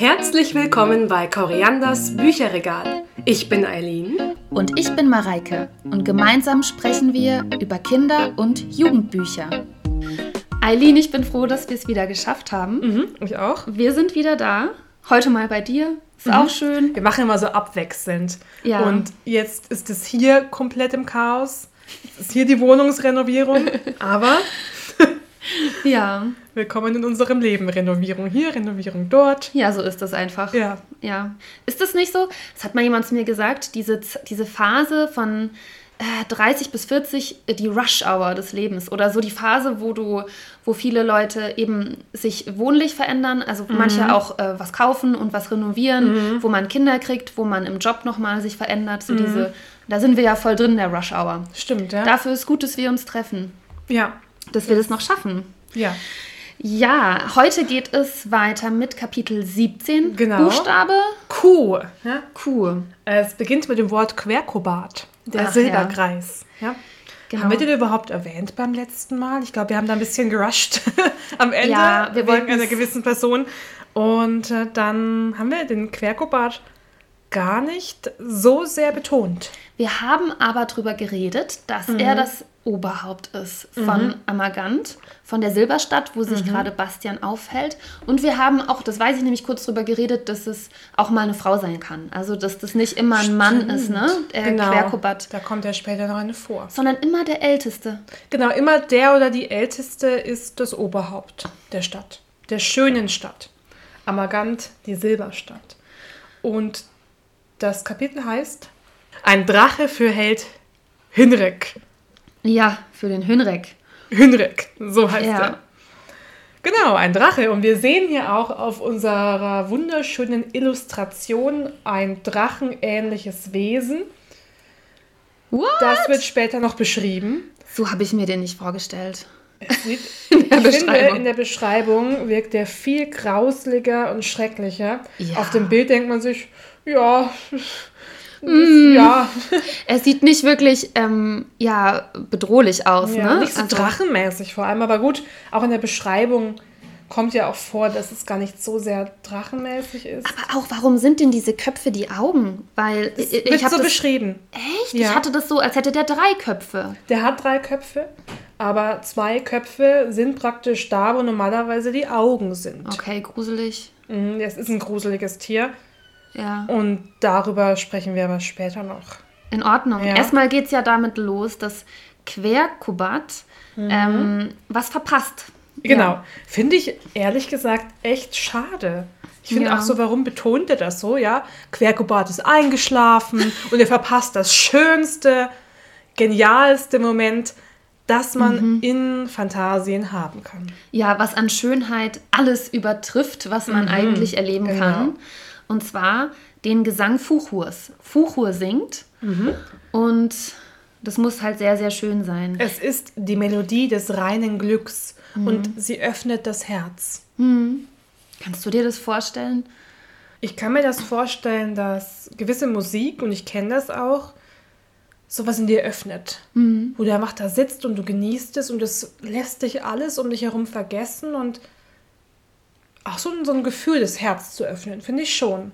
Herzlich willkommen bei Korianders Bücherregal. Ich bin Eileen. Und ich bin Mareike. Und gemeinsam sprechen wir über Kinder- und Jugendbücher. Eileen, ich bin froh, dass wir es wieder geschafft haben. Mhm, ich auch. Wir sind wieder da. Heute mal bei dir. Ist auch schön. Wir machen immer so abwechselnd. Ja. Und jetzt ist es hier komplett im Chaos. Jetzt ist hier die Wohnungsrenovierung. Aber Ja. willkommen in unserem Leben. Renovierung hier, Renovierung dort. Ja, so ist das einfach. Ja. Ja. Ist das nicht so? Das hat mal jemand zu mir gesagt, diese, diese Phase von äh, 30 bis 40, äh, die Rush-Hour des Lebens oder so die Phase, wo du, wo viele Leute eben sich wohnlich verändern, also manche auch äh, was kaufen und was renovieren, wo man Kinder kriegt, wo man im Job nochmal sich verändert, so diese, da sind wir ja voll drin in der Rush-Hour. Stimmt, ja. Dafür ist gut, dass wir uns treffen, ja. Dass wir das noch schaffen. Ja. Ja, heute geht es weiter mit Kapitel 17, Genau. Buchstabe Kuh. Ja. Q. Es beginnt mit dem Wort Querkobat. Der Ach, Silberkreis. Ja. Genau. Haben wir den überhaupt erwähnt beim letzten Mal? Ich glaube, wir haben da ein bisschen gerusht am Ende Ja, wir wegen wollten einer gewissen Person. Und äh, dann haben wir den Querkobat gar nicht so sehr betont. Wir haben aber darüber geredet, dass Mhm. er das Oberhaupt ist von Amagant, von der Silberstadt, wo Mhm. sich gerade Bastian aufhält. Und wir haben auch, das weiß ich nämlich kurz drüber geredet, dass es auch mal eine Frau sein kann. Also, dass das nicht immer ein Mann ist, ne? Der genau. Querkobat. Da kommt ja später noch eine vor. Sondern immer der Älteste. Genau, immer der oder die Älteste ist das Oberhaupt der Stadt, der schönen Stadt. Amagant, die Silberstadt. Und das Kapitel heißt Ein Drache für Held Hinrek. Ja, für den Hünrek. Hinrek, so heißt Ja. er. Genau, ein Drache. Und wir sehen hier auch auf unserer wunderschönen Illustration ein drachenähnliches Wesen. What? Das wird später noch beschrieben. So habe ich mir den nicht vorgestellt. Es sieht, der ich finde, in der Beschreibung wirkt der viel grauslicher und schrecklicher. Ja. Auf dem Bild denkt man sich, ja, Mm. ja, Er sieht nicht wirklich, ähm, ja, bedrohlich aus, ja ne? nicht so Also- drachenmäßig vor allem. Aber gut, auch in der Beschreibung kommt ja auch vor, dass es gar nicht so sehr drachenmäßig ist. Aber auch, warum sind denn diese Köpfe die Augen? Weil ich, Wird ich habe so das beschrieben. echt, Ja. ich hatte das so, als hätte der drei Köpfe. Der hat drei Köpfe, aber zwei Köpfe sind praktisch da, wo normalerweise die Augen sind. Okay, gruselig. Mhm, Es ist ein gruseliges Tier Ja, und darüber sprechen wir aber später noch. in Ordnung. Ja. Erstmal geht es ja damit los, dass Querkubat ähm, was verpasst. Genau. Ja. Finde ich ehrlich gesagt echt schade. Ich finde Ja. auch so, warum betont er das so, ja? Querkubat ist eingeschlafen und er verpasst das schönste, genialste Moment, das man Mhm. in Fantasien haben kann. Ja, was an Schönheit alles übertrifft, was man eigentlich erleben genau. kann. Und zwar den Gesang Fuchurs. Fuchur singt Mhm. und das muss halt sehr, sehr schön sein. Es ist die Melodie des reinen Glücks Mhm. und sie öffnet das Herz. Kannst du dir das vorstellen? Ich kann mir das vorstellen, dass gewisse Musik, und ich kenne das auch, sowas in dir öffnet. Wo du einfach da sitzt und du genießt es und es lässt dich alles um dich herum vergessen und auch so, ein- so ein Gefühl, das Herz zu öffnen, finde ich schon.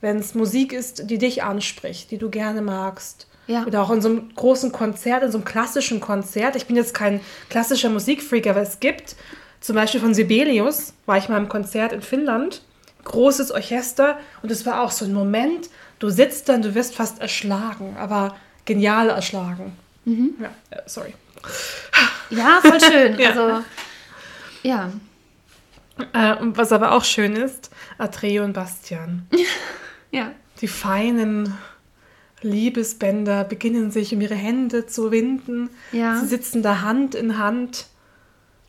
Wenn es Musik ist, die dich anspricht, die du gerne magst. Ja. Oder auch in so einem großen Konzert, in so einem klassischen Konzert. Ich bin jetzt kein klassischer Musikfreak, aber es gibt zum Beispiel von Sibelius, war ich mal im Konzert in Finnland, großes Orchester und es war auch so ein Moment, du sitzt dann, du wirst fast erschlagen, aber genial erschlagen. Ja, äh, sorry. Ja, voll schön. Ja. Also, ja. Äh, und was aber auch schön ist, Atreo und Bastian. Ja. Die feinen Liebesbänder beginnen sich um ihre Hände zu winden. Ja. Sie sitzen da Hand in Hand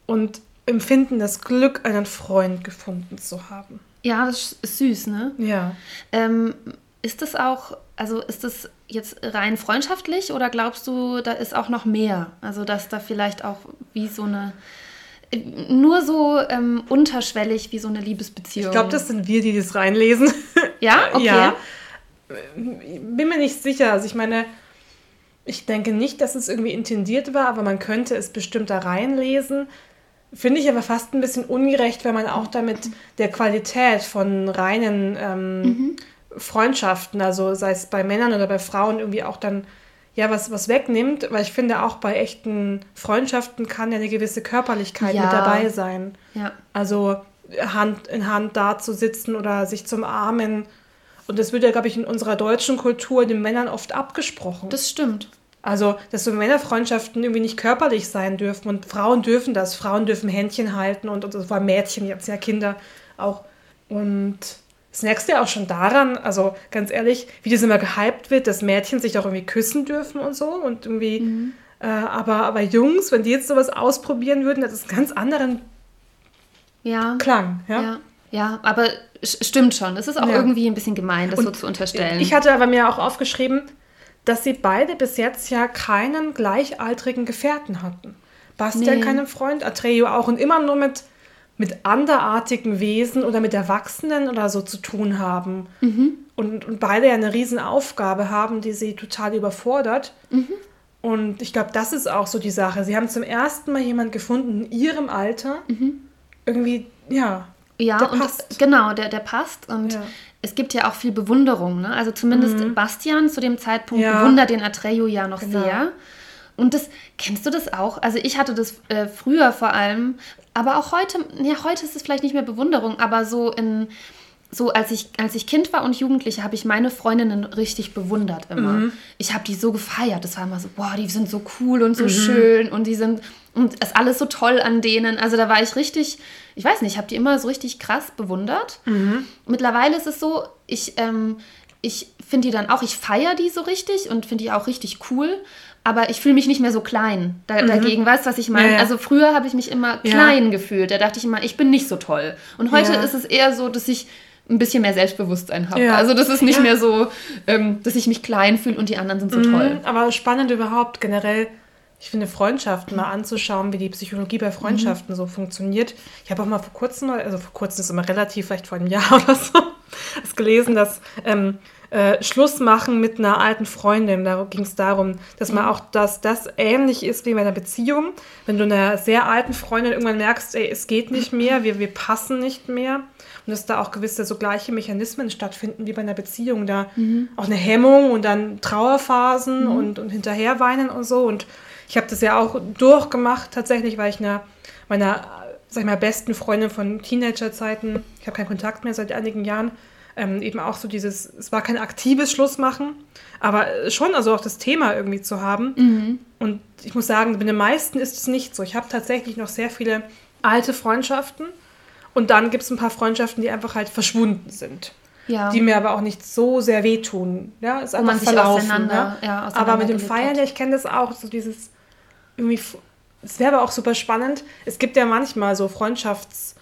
und empfinden das Glück, einen Freund gefunden zu haben. Ja, das ist süß, ne? Ja. Ähm, ist das auch, also ist das jetzt rein freundschaftlich oder glaubst du, da ist auch noch mehr? Also, dass da vielleicht auch wie so eine, nur so ähm, unterschwellig wie so eine Liebesbeziehung. Ich glaube, das sind wir, die das reinlesen. Ja, okay. Ja. Bin mir nicht sicher. Also ich meine, ich denke nicht, dass es irgendwie intendiert war, aber man könnte es bestimmt da reinlesen. Finde ich aber fast ein bisschen ungerecht, wenn man auch damit der Qualität von reinen ähm, mhm. Freundschaften, also sei es bei Männern oder bei Frauen, irgendwie auch dann ja was, was wegnimmt, weil ich finde, auch bei echten Freundschaften kann ja eine gewisse Körperlichkeit ja. mit dabei sein. Ja. Also Hand in Hand da zu sitzen oder sich zum Armen. Und das wird ja, glaube ich, in unserer deutschen Kultur den Männern oft abgesprochen. Das stimmt. Also, dass so Männerfreundschaften irgendwie nicht körperlich sein dürfen und Frauen dürfen das. Frauen dürfen Händchen halten und, und das war Mädchen, jetzt ja Kinder auch. Und das merkst du ja auch schon daran, also ganz ehrlich, wie das immer gehypt wird, dass Mädchen sich auch irgendwie küssen dürfen und so und irgendwie, mhm. äh, aber, aber Jungs, wenn die jetzt sowas ausprobieren würden, das ist einen ganz anderen ja. Klang. Ja? ja. Ja, aber stimmt schon. Es ist auch ja. irgendwie ein bisschen gemein, das und so zu unterstellen. Ich hatte aber mir auch aufgeschrieben, dass sie beide bis jetzt ja keinen gleichaltrigen Gefährten hatten. Bastian nee. keinen Freund, Atreo auch und immer nur mit mit anderartigen Wesen oder mit Erwachsenen oder so zu tun haben. Mhm. Und, und beide ja eine Riesenaufgabe haben, die sie total überfordert. Mhm. Und ich glaube, das ist auch so die Sache. Sie haben zum ersten Mal jemanden gefunden in ihrem Alter, mhm. irgendwie, ja. Ja, der und passt. genau, der, der passt. Und ja. es gibt ja auch viel Bewunderung. Ne? Also zumindest mhm. Bastian zu dem Zeitpunkt ja. bewundert den Atreyu ja noch genau. sehr. Und das, kennst du das auch? Also ich hatte das äh, früher vor allem, aber auch heute, ja, heute ist es vielleicht nicht mehr Bewunderung, aber so in, so als ich, als ich Kind war und Jugendliche, habe ich meine Freundinnen richtig bewundert immer. Mhm. Ich habe die so gefeiert. Das war immer so, boah, die sind so cool und so mhm. schön und die sind, und es ist alles so toll an denen. Also da war ich richtig, ich weiß nicht, ich habe die immer so richtig krass bewundert. Mhm. Mittlerweile ist es so, ich, ähm, ich finde die dann auch, ich feiere die so richtig und finde die auch richtig cool aber ich fühle mich nicht mehr so klein da, mhm. dagegen. Weißt du, was ich meine? Ja, ja. Also früher habe ich mich immer klein ja. gefühlt. Da dachte ich immer, ich bin nicht so toll. Und heute ist es eher so, dass ich ein bisschen mehr Selbstbewusstsein habe. Also das ist nicht mehr so, ähm, dass ich mich klein fühle und die anderen sind so mhm. toll. Aber spannend überhaupt generell. Ich finde Freundschaften mal anzuschauen, wie die Psychologie bei Freundschaften mhm. so funktioniert. Ich habe auch mal vor kurzem, also vor kurzem ist immer relativ, vielleicht vor einem Jahr oder so, gelesen, dass ähm, äh, Schluss machen mit einer alten Freundin. Da ging es darum, dass man mhm. auch, dass das ähnlich ist wie bei einer Beziehung. Wenn du einer sehr alten Freundin irgendwann merkst, ey, es geht nicht mehr, wir, wir passen nicht mehr. Und dass da auch gewisse so gleiche Mechanismen stattfinden wie bei einer Beziehung. Da mhm. auch eine Hemmung und dann Trauerphasen mhm. und, und hinterherweinen und so. Und ich habe das ja auch durchgemacht tatsächlich, weil ich einer meiner sag ich mal, besten Freundin von Teenagerzeiten, ich habe keinen Kontakt mehr seit einigen Jahren, ähm, eben auch so dieses, es war kein aktives Schlussmachen, aber schon also auch das Thema irgendwie zu haben. Mhm. Und ich muss sagen, bei den meisten ist es nicht so. Ich habe tatsächlich noch sehr viele alte Freundschaften und dann gibt es ein paar Freundschaften, die einfach halt verschwunden sind. Ja. Die mir aber auch nicht so sehr wehtun. Ja, ist einfach verlaufen. Ja? Ja, aber mit dem Feiern, ja, ich kenne das auch, so dieses irgendwie, es wäre aber auch super spannend. Es gibt ja manchmal so Freundschafts-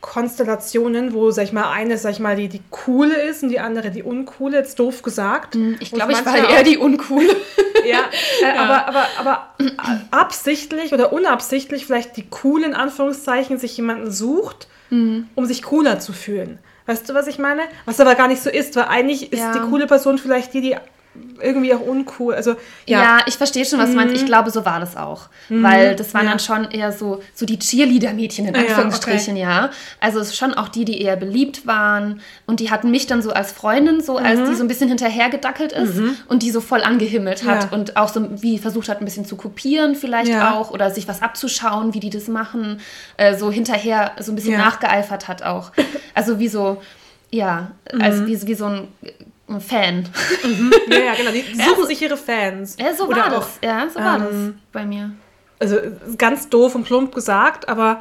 Konstellationen, wo, sag ich mal, eine, sag ich mal, die, die coole ist und die andere die uncoole, jetzt doof gesagt. Hm, ich glaube, ich war eher die uncoole. ja, äh, ja, Aber, aber, aber absichtlich oder unabsichtlich vielleicht die coole, in Anführungszeichen, sich jemanden sucht, mhm. um sich cooler zu fühlen. Weißt du, was ich meine? Was aber gar nicht so ist, weil eigentlich ist ja. die coole Person vielleicht die, die irgendwie auch uncool. Also, ja. ja ich verstehe schon, was du meinst. Ich mhm. glaube, so war das auch. Mhm. Weil das waren ja. dann schon eher so, so die Cheerleader-Mädchen in Anführungsstrichen, ja, okay. ja. Also schon auch die, die eher beliebt waren. Und die hatten mich dann so als Freundin, so als mhm. die so ein bisschen hinterhergedackelt ist mhm. und die so voll angehimmelt hat und auch so wie versucht hat, ein bisschen zu kopieren vielleicht auch oder sich was abzuschauen, wie die das machen. Äh, so hinterher so ein bisschen nachgeeifert hat auch. Also wie so, ja, als mhm. wie, wie so ein Fan. Mhm. Ja, ja, genau. Die suchen ja, sich ihre Fans. Ja, so Oder war das. Ja, so war ähm, das bei mir also ganz doof und plump gesagt, aber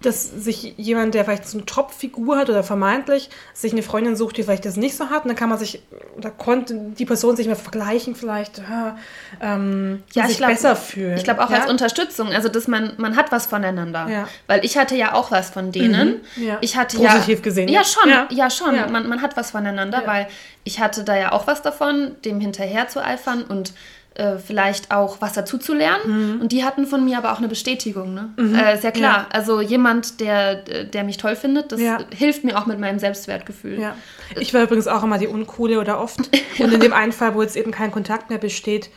dass sich jemand, der vielleicht so eine Top-Figur hat oder vermeintlich, sich eine Freundin sucht, die vielleicht das nicht so hat, und dann kann man sich, oder konnte die Person sich mal vergleichen, vielleicht ähm, ja, sich glaub, besser fühlen. Ich glaube auch ja? als Unterstützung, also dass man, man hat was voneinander. Ja. Weil ich hatte ja auch was von denen. Mhm. Ja. Ich hatte Positiv ja, gesehen. Ja, schon, ja, schon. Man, man hat was voneinander, weil ich hatte da ja auch was davon, dem hinterher zu eifern und äh, vielleicht auch was dazu zu lernen. Mhm. Und die hatten von mir aber auch eine Bestätigung. Ne? Mhm. Äh, sehr klar. Ja. Also jemand, der, der mich toll findet, das ja. hilft mir auch mit meinem Selbstwertgefühl. Ja. Ich war übrigens auch immer die Uncoole oder oft. Und in dem einen Fall, wo jetzt eben kein Kontakt mehr besteht,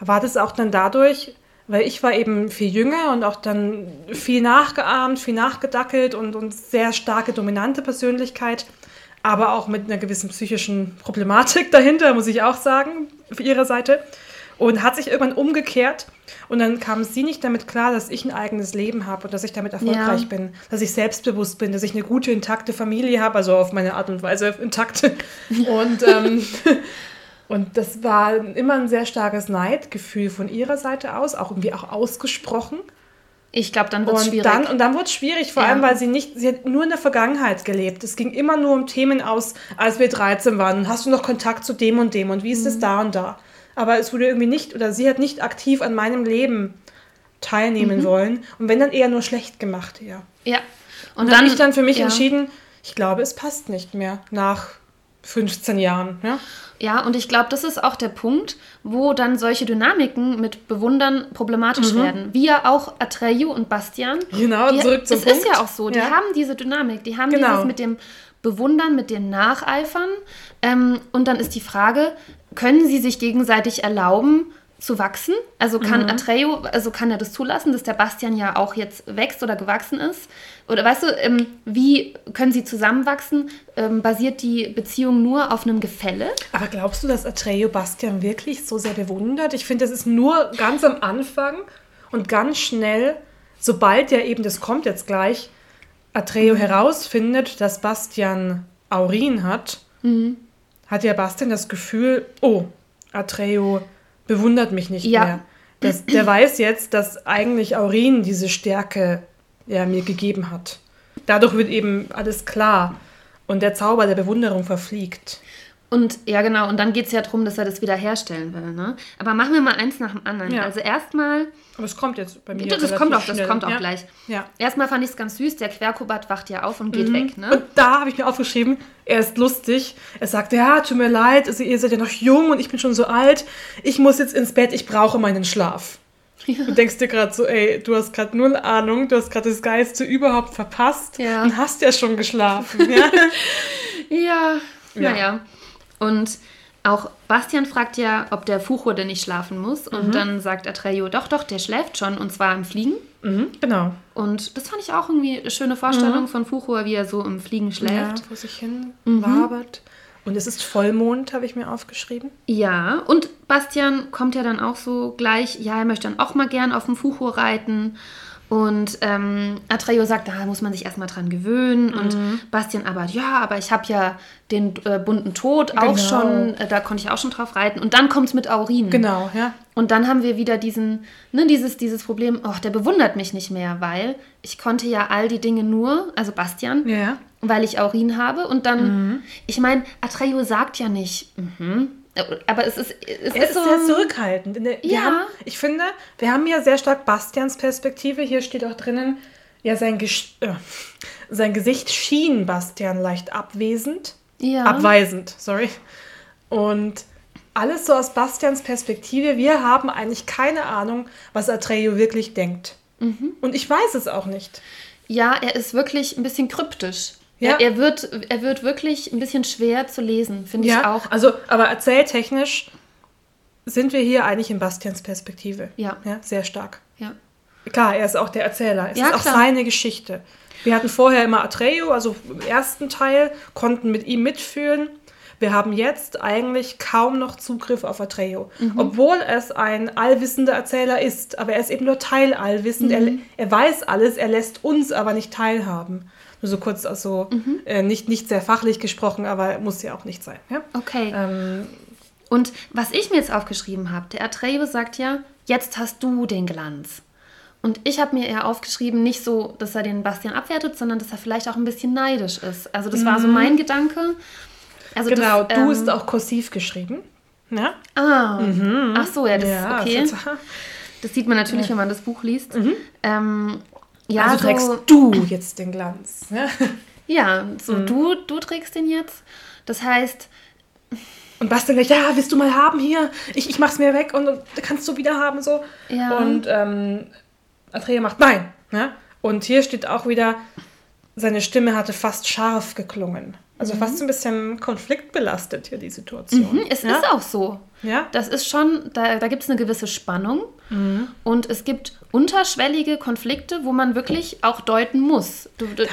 war das auch dann dadurch, weil ich war eben viel jünger und auch dann viel nachgeahmt, viel nachgedackelt und, und sehr starke dominante Persönlichkeit, aber auch mit einer gewissen psychischen Problematik dahinter, muss ich auch sagen, auf ihrer Seite. Und hat sich irgendwann umgekehrt und dann kam sie nicht damit klar, dass ich ein eigenes Leben habe und dass ich damit erfolgreich ja. bin, dass ich selbstbewusst bin, dass ich eine gute, intakte Familie habe, also auf meine Art und Weise intakte. Und ähm, Und das war immer ein sehr starkes Neidgefühl von ihrer Seite aus, auch irgendwie auch ausgesprochen. Ich glaube, dann wird es schwierig. Dann, und dann wurde es schwierig, vor ja. allem, weil sie nicht, sie hat nur in der Vergangenheit gelebt. Es ging immer nur um Themen aus, als wir 13 waren. Hast du noch Kontakt zu dem und dem und wie ist mhm. es da und da? Aber es wurde irgendwie nicht, oder sie hat nicht aktiv an meinem Leben teilnehmen mhm. wollen. Und wenn dann eher nur schlecht gemacht, ja. Ja. Und, und dann habe ich dann für mich ja. entschieden, ich glaube, es passt nicht mehr nach 15 Jahren. Ja? Ja, und ich glaube, das ist auch der Punkt, wo dann solche Dynamiken mit Bewundern problematisch mhm. werden. Wie ja auch Atreyu und Bastian. Genau, die, zurück zum Es ist ja auch so, die ja. haben diese Dynamik, die haben genau. dieses mit dem Bewundern, mit dem Nacheifern. Ähm, und dann ist die Frage, können sie sich gegenseitig erlauben, zu wachsen. Also kann mhm. Atreyu, also kann er das zulassen, dass der Bastian ja auch jetzt wächst oder gewachsen ist? Oder weißt du, ähm, wie können sie zusammenwachsen? Ähm, basiert die Beziehung nur auf einem Gefälle? Aber glaubst du, dass Atreyu Bastian wirklich so sehr bewundert? Ich finde, das ist nur ganz am Anfang und ganz schnell, sobald ja eben, das kommt jetzt gleich, Atreyu mhm. herausfindet, dass Bastian Aurin hat, mhm. Hat ja Bastian das Gefühl, oh, Atreyu bewundert mich nicht ja. mehr. Das, der weiß jetzt, dass eigentlich Aurin diese Stärke ja, mir gegeben hat. Dadurch wird eben alles klar und der Zauber der Bewunderung verfliegt. Und ja, genau, und dann geht es ja darum, dass er das wiederherstellen will. Ne? Aber machen wir mal eins nach dem anderen. Ja. Also erstmal. Aber es kommt jetzt bei mir. Das, das kommt auch, das kommt auch ja. gleich. Ja. Erstmal fand ich es ganz süß, der Querkubat wacht ja auf und geht mhm. weg. Ne? Und da habe ich mir aufgeschrieben, er ist lustig. Er sagt, ja, tut mir leid, also ihr seid ja noch jung und ich bin schon so alt. Ich muss jetzt ins Bett, ich brauche meinen Schlaf. Ja. Du denkst dir gerade so, ey, du hast gerade null Ahnung, du hast gerade das Geilste überhaupt verpasst ja. und hast ja schon geschlafen. Ja, ja. naja. Und auch Bastian fragt ja, ob der Fuchur denn nicht schlafen muss. Und mhm. dann sagt Atreyu, doch, doch, der schläft schon und zwar im Fliegen. Mhm, genau. Und das fand ich auch irgendwie eine schöne Vorstellung mhm. von Fuchur, wie er so im Fliegen schläft. Ja, vor sich hin mhm. wabert. Und es ist Vollmond, habe ich mir aufgeschrieben. Ja, und Bastian kommt ja dann auch so gleich, ja, er möchte dann auch mal gern auf dem Fuchur reiten. Und ähm, Atreyo sagt, da muss man sich erstmal dran gewöhnen. Mhm. Und Bastian aber, ja, aber ich habe ja den äh, bunten Tod genau. auch schon, äh, da konnte ich auch schon drauf reiten. Und dann kommt es mit Aurin. Genau, ja. Und dann haben wir wieder diesen, ne, dieses, dieses Problem, oh, der bewundert mich nicht mehr, weil ich konnte ja all die Dinge nur, also Bastian, ja. weil ich Aurin habe. Und dann, mhm. ich meine, Atreyo sagt ja nicht, mhm, aber es ist, es er ist, so sehr zurückhaltend. Wir ja. Haben, ich finde, wir haben ja sehr stark Bastians Perspektive. Hier steht auch drinnen, ja, sein, Ges äh, sein Gesicht schien Bastian leicht abwesend. Ja. Abweisend, sorry. Und alles so aus Bastians Perspektive. Wir haben eigentlich keine Ahnung, was Atreyu wirklich denkt. Mhm. Und ich weiß es auch nicht. Ja, er ist wirklich ein bisschen kryptisch. Ja. Er, er, wird, er wird wirklich ein bisschen schwer zu lesen, finde ja, ich auch. Also, aber erzähltechnisch sind wir hier eigentlich in Bastians Perspektive. Ja. ja sehr stark. Ja. Klar, er ist auch der Erzähler. Es ja, ist auch klar. seine Geschichte. Wir hatten vorher immer Atreyu, also im ersten Teil, konnten mit ihm mitfühlen. Wir haben jetzt eigentlich kaum noch Zugriff auf Atreyu. Mhm. Obwohl es ein allwissender Erzähler ist, aber er ist eben nur teilallwissend. Mhm. Er, er weiß alles, er lässt uns aber nicht teilhaben. Nur so kurz, also mhm. äh, nicht, nicht sehr fachlich gesprochen, aber muss ja auch nicht sein. Ja? Okay. Ähm, und was ich mir jetzt aufgeschrieben habe, der Atreyu sagt ja, jetzt hast du den Glanz. Und ich habe mir eher aufgeschrieben, nicht so, dass er den Bastian abwertet, sondern dass er vielleicht auch ein bisschen neidisch ist. Also das mhm. war so mhm. mein Gedanke. Also genau, das, du ähm, ist auch kursiv geschrieben. Ja? Ah, mhm. ach so, ja, das ja, okay. Das, das sieht man natürlich, ja. wenn man das Buch liest. Mhm. Ähm, ja, also trägst so, du jetzt den Glanz. Ja, ja so mhm. du, du trägst den jetzt. Das heißt. Und Bastian gleich, ja, willst du mal haben hier? Ich, ich mach's mir weg und, und kannst du wieder haben so. Ja. Und ähm, Andrea macht nein. Ja? Und hier steht auch wieder, seine Stimme hatte fast scharf geklungen. Also fast ein bisschen konfliktbelastet hier die Situation. Mhm, es ja? ist auch so. Ja. Das ist schon, da, da gibt es eine gewisse Spannung und es gibt unterschwellige Konflikte, wo man wirklich auch deuten muss. Du, du,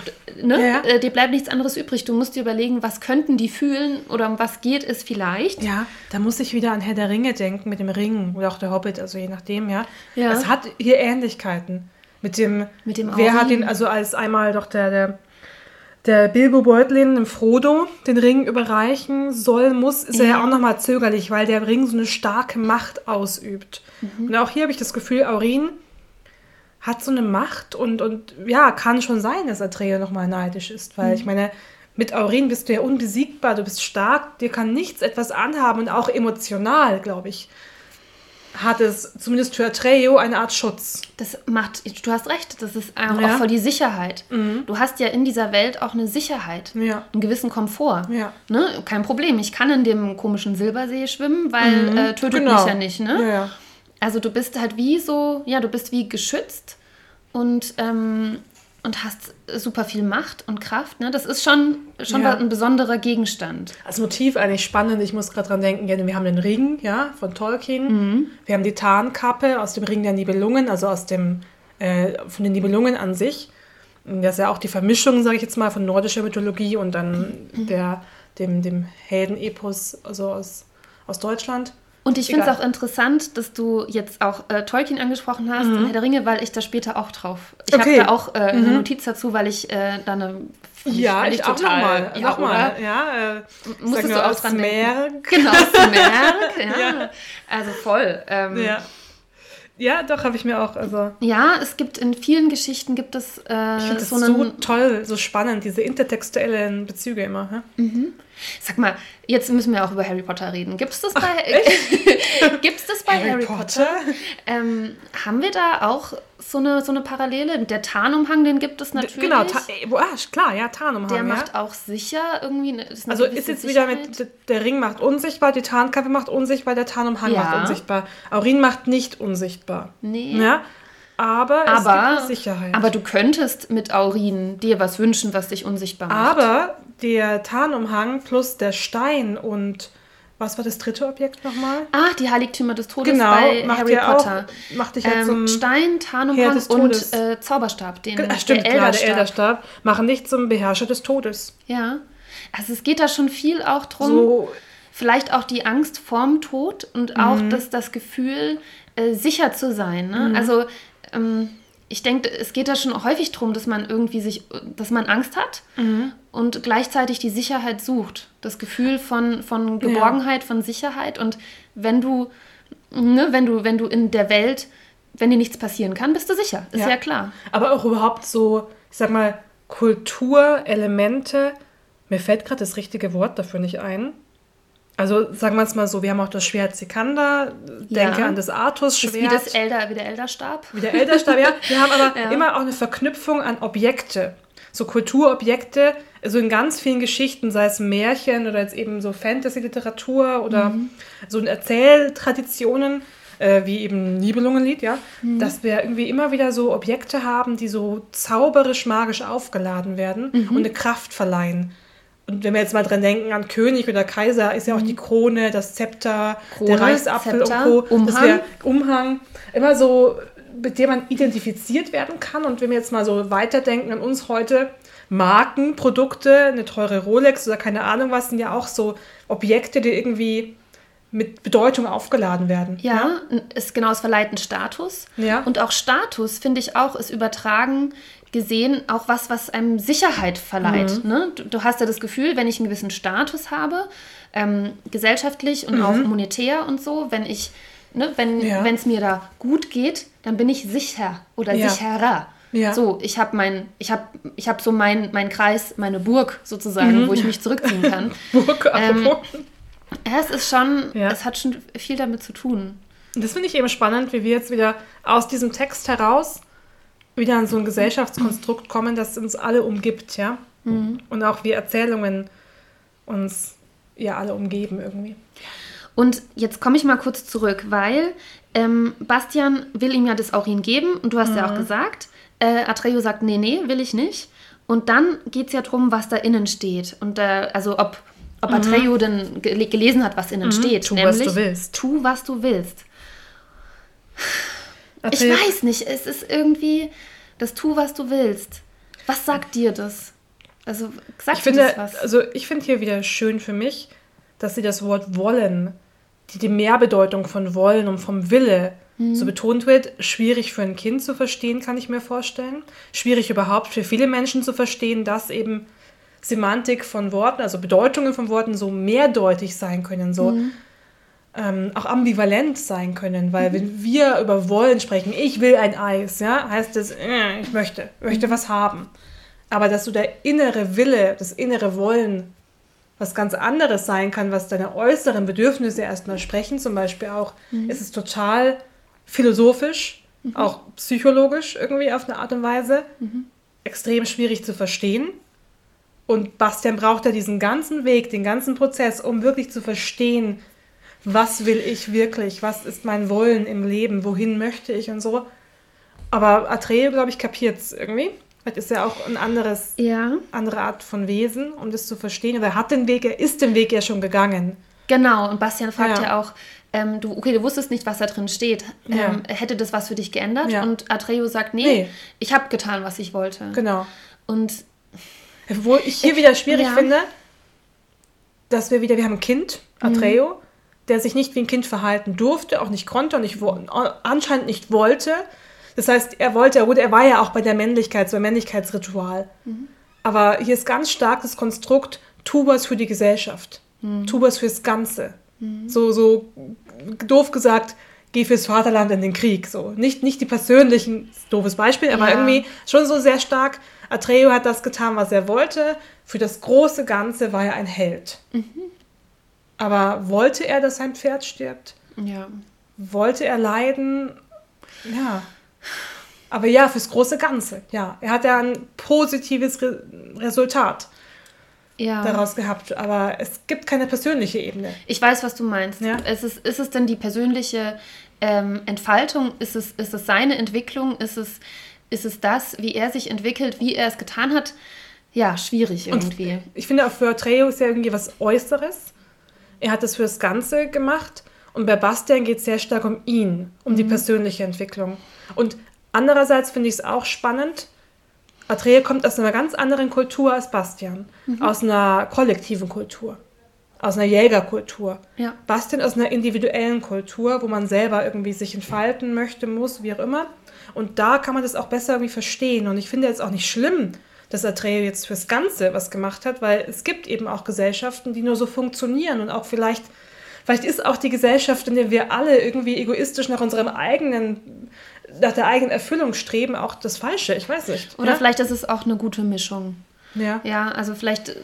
ne? Ja. Äh, Dir bleibt nichts anderes übrig. Du musst dir überlegen, was könnten die fühlen oder um was geht es vielleicht. Ja, da muss ich wieder an Herr der Ringe denken mit dem Ring oder auch der Hobbit, also je nachdem, ja. Ja. Es hat hier Ähnlichkeiten mit dem, Mit dem wer hat den, also als einmal doch der, der, der Bilbo Beutlin dem Frodo den Ring überreichen soll, muss, ist er Ja. ja auch nochmal zögerlich, weil der Ring so eine starke Macht ausübt. Mhm. Und auch hier habe ich das Gefühl, Aurin hat so eine Macht und, und ja, kann schon sein, dass Atreya nochmal neidisch ist, weil Mhm. ich meine, mit Aurin bist du ja unbesiegbar, du bist stark, dir kann nichts etwas anhaben und auch emotional, glaube ich, hat es zumindest für Atreyo eine Art Schutz. Das macht, du hast recht, das ist auch, Ja. auch voll die Sicherheit. Du hast ja in dieser Welt auch eine Sicherheit, Ja. einen gewissen Komfort. Ja. Ne? Kein Problem, ich kann in dem komischen Silbersee schwimmen, weil äh, tötet Genau. mich ja nicht. Ne? Also du bist halt wie so, ja, du bist wie geschützt und, ähm, und hast super viel Macht und Kraft. Ne? Das ist schon, schon Ja. ein besonderer Gegenstand. Als Motiv eigentlich spannend. Ich muss gerade dran denken, ja, wir haben den Ring, ja, von Tolkien. Mhm. Wir haben die Tarnkappe aus dem Ring der Nibelungen, also aus dem, äh, von den Nibelungen an sich. Das ist ja auch die Vermischung, sage ich jetzt mal, von nordischer Mythologie und dann Mhm. der, dem, dem Heldenepos, also aus, aus Deutschland. Und ich finde es auch interessant, dass du jetzt auch äh, Tolkien angesprochen hast, in Herr der Ringe, weil ich da später auch drauf. Ich Mhm. Okay. Mhm. habe da auch äh, eine Notiz dazu, weil ich äh, da eine. Ja, fand ich, auch nochmal. Ja, nochmal. Ja, äh, Musstest du auch dran denken. Genau, Merk, ja. Ja. Also voll. Ähm, ja. Ja. ja, doch, habe ich mir auch. Also, es gibt in vielen Geschichten gibt es äh, ich finde das so so, toll, so spannend, diese intertextuellen Bezüge immer. hä? Sag mal, jetzt müssen wir auch über Harry Potter reden. Gibt es das bei, gibt's das bei Harry, Potter? Ähm, haben wir da auch so eine, so eine Parallele? Der Tarnumhang, den gibt es natürlich. Genau, äh, ah, klar, ja, Tarnumhang. der ja. macht auch sicher irgendwie. Eine, ist Also ist jetzt Sicherheit. wieder mit, der Ring macht unsichtbar, die Tarnkappe macht unsichtbar, der Tarnumhang Ja. macht unsichtbar. Aurin macht nicht unsichtbar. Nee. Ja, aber, es gibt Aber, Sicherheit. aber du könntest mit Aurin dir was wünschen, was dich unsichtbar macht. Aber der Tarnumhang plus der Stein und was war das dritte Objekt nochmal? Ah, die Heiligtümer des Todes Genau, bei macht Harry Potter. auch, macht dich ja ähm, zum Stein, Tarnumhang und äh, Zauberstab, den Ach, stimmt, der klar, Elderstab. der Elderstab, machen dich zum Beherrscher des Todes. Ja. Also es geht da schon viel auch drum. So, Vielleicht auch die Angst vorm Tod und auch das, das Gefühl, äh, sicher zu sein. Ne? Also ähm, ich denke, es geht da schon häufig darum, dass man irgendwie sich, dass man Angst hat und gleichzeitig die Sicherheit sucht. Das Gefühl von, von Geborgenheit, von Sicherheit. Und wenn du, ne, wenn du, wenn du in der Welt, wenn dir nichts passieren kann, bist du sicher. Ist ja, klar. Aber auch überhaupt so, ich sag mal, Kulturelemente. Mir fällt gerade das richtige Wort dafür nicht ein. Also sagen wir es mal so, wir haben auch das Schwert Sikander, denke Ja. an das Artus-Schwert. wie, das Elder, wie der Elderstab. Wie der Elderstab, ja. Wir haben aber Ja. immer auch eine Verknüpfung an Objekte. So Kulturobjekte, also in ganz vielen Geschichten, sei es Märchen oder jetzt eben so Fantasy-Literatur oder Mhm. so in Erzähltraditionen, äh, wie eben Nibelungenlied, ja, Mhm. dass wir irgendwie immer wieder so Objekte haben, die so zauberisch, magisch aufgeladen werden Mhm. und eine Kraft verleihen. Und wenn wir jetzt mal dran denken an König oder Kaiser, ist ja auch die Krone, das Zepter, Mhm. Krone, der Reichsapfel Zepter, und Co. Das Umhang. wär Umhang. Immer so, mit dem man identifiziert werden kann. Und wenn wir jetzt mal so weiterdenken an uns heute, Marken, Produkte, eine teure Rolex oder keine Ahnung was, sind ja auch so Objekte, die irgendwie mit Bedeutung aufgeladen werden. Ja, ist genau, es verleiht einen Status. Ja. Und auch Status, finde ich auch, ist übertragen gesehen auch was, was einem Sicherheit verleiht. Mhm. Ne? Du, du hast ja das Gefühl, wenn ich einen gewissen Status habe, ähm, gesellschaftlich und Mhm. auch monetär und so, wenn ich, ne, wenn Ja. es mir da gut geht, dann bin ich sicher oder Ja. sicherer. Ja. So, ich habe mein, ich habe, ich habe so mein, mein Kreis, meine Burg sozusagen, Mhm. wo ich mich zurückziehen kann. Burg, apropos. ja, es ist schon, es hat schon viel damit zu tun. Das finde ich eben spannend, wie wir jetzt wieder aus diesem Text heraus wieder an so ein Gesellschaftskonstrukt kommen, das uns alle umgibt, ja. Und auch wie Erzählungen uns ja alle umgeben irgendwie. Und jetzt komme ich mal kurz zurück, weil ähm, Bastian will ihm ja das Aurin geben und du hast ja auch gesagt, äh, Atreyu sagt, nee, nee, will ich nicht. Und dann geht es ja darum, was da innen steht. Und äh, also ob, ob mhm. Denn gel gelesen hat, was innen mhm. steht. Tu, nämlich, was du willst. Tu, was du willst. Ich weiß nicht, es ist irgendwie das Tu, was du willst. Was sagt dir das? Also sagt ich finde, was? Also ich finde hier wieder schön für mich, dass sie das Wort wollen, die, die Mehrbedeutung von wollen und vom Wille mhm. so betont wird. Schwierig für ein Kind zu verstehen, kann ich mir vorstellen. Schwierig überhaupt für viele Menschen zu verstehen, dass eben Semantik von Worten, also Bedeutungen von Worten so mehrdeutig sein können, so mhm. Ähm, auch ambivalent sein können. Weil mhm. wenn wir über wollen sprechen, ich will ein Eis, ja, heißt es, äh, ich möchte, möchte mhm. was haben. Aber dass du der innere Wille, das innere Wollen was ganz anderes sein kann, was deine äußeren Bedürfnisse erstmal sprechen, zum Beispiel auch, mhm. ist es total philosophisch, mhm. auch psychologisch irgendwie auf eine Art und Weise, mhm. extrem schwierig zu verstehen. Und Bastian braucht ja diesen ganzen Weg, den ganzen Prozess, um wirklich zu verstehen, was will ich wirklich, was ist mein Wollen im Leben, wohin möchte ich und so. Aber Atreo, glaube ich, kapiert es irgendwie. Vielleicht ist er auch ein anderes, ja. andere Art von Wesen, um das zu verstehen. Aber er hat den Weg, er ist den Weg ja schon gegangen. Genau, und Bastian fragt ja, ja auch, ähm, du, okay, du wusstest nicht, was da drin steht. Ja. Ähm, hätte das was für dich geändert? Ja. Und Atreo sagt, nee, nee. ich habe getan, was ich wollte. Genau. Und wo ich hier wieder schwierig ja. finde, dass wir wieder, wir haben ein Kind, Atreo, mhm. Der sich nicht wie ein Kind verhalten durfte, auch nicht konnte und nicht, anscheinend nicht wollte. Das heißt, er wollte, gut, er war ja auch bei der Männlichkeit, so ein Männlichkeitsritual. Mhm. Aber hier ist ganz stark das Konstrukt, tu was für die Gesellschaft. Mhm. Tu was fürs Ganze. Mhm. So, so doof gesagt, geh fürs Vaterland in den Krieg. So. Nicht, nicht die persönlichen, doofes Beispiel, aber ja. irgendwie schon so sehr stark. Atreo hat das getan, was er wollte. Für das große Ganze war er ein Held. Mhm. Aber wollte er, dass sein Pferd stirbt? Ja. Wollte er leiden? Ja. Aber ja, fürs große Ganze, ja. Er hat ja ein positives Re Resultat ja. daraus gehabt. Aber es gibt keine persönliche Ebene. Ich weiß, was du meinst. Ja? Ist, es, ist es denn die persönliche ähm, Entfaltung? Ist es, ist es seine Entwicklung? Ist es, ist es das, wie er sich entwickelt, wie er es getan hat? Ja, schwierig irgendwie. Und ich finde auch für Treo ist ja irgendwie was Äußeres. Er hat es fürs Ganze gemacht. Und bei Bastian geht es sehr stark um ihn, um mhm. die persönliche Entwicklung. Und andererseits finde ich es auch spannend, Atreya kommt aus einer ganz anderen Kultur als Bastian. Mhm. Aus einer kollektiven Kultur. Aus einer Jägerkultur. Ja. Bastian aus einer individuellen Kultur, wo man selber irgendwie sich entfalten möchte, muss, wie auch immer. Und da kann man das auch besser irgendwie verstehen. Und ich finde jetzt auch nicht schlimm, dass Atreya jetzt fürs Ganze was gemacht hat, weil es gibt eben auch Gesellschaften, die nur so funktionieren und auch vielleicht Vielleicht ist auch die Gesellschaft, in der wir alle irgendwie egoistisch nach unserem eigenen, nach der eigenen Erfüllung streben, auch das Falsche. Ich weiß nicht. Oder ja? vielleicht ist es auch eine gute Mischung. Ja. Ja, also vielleicht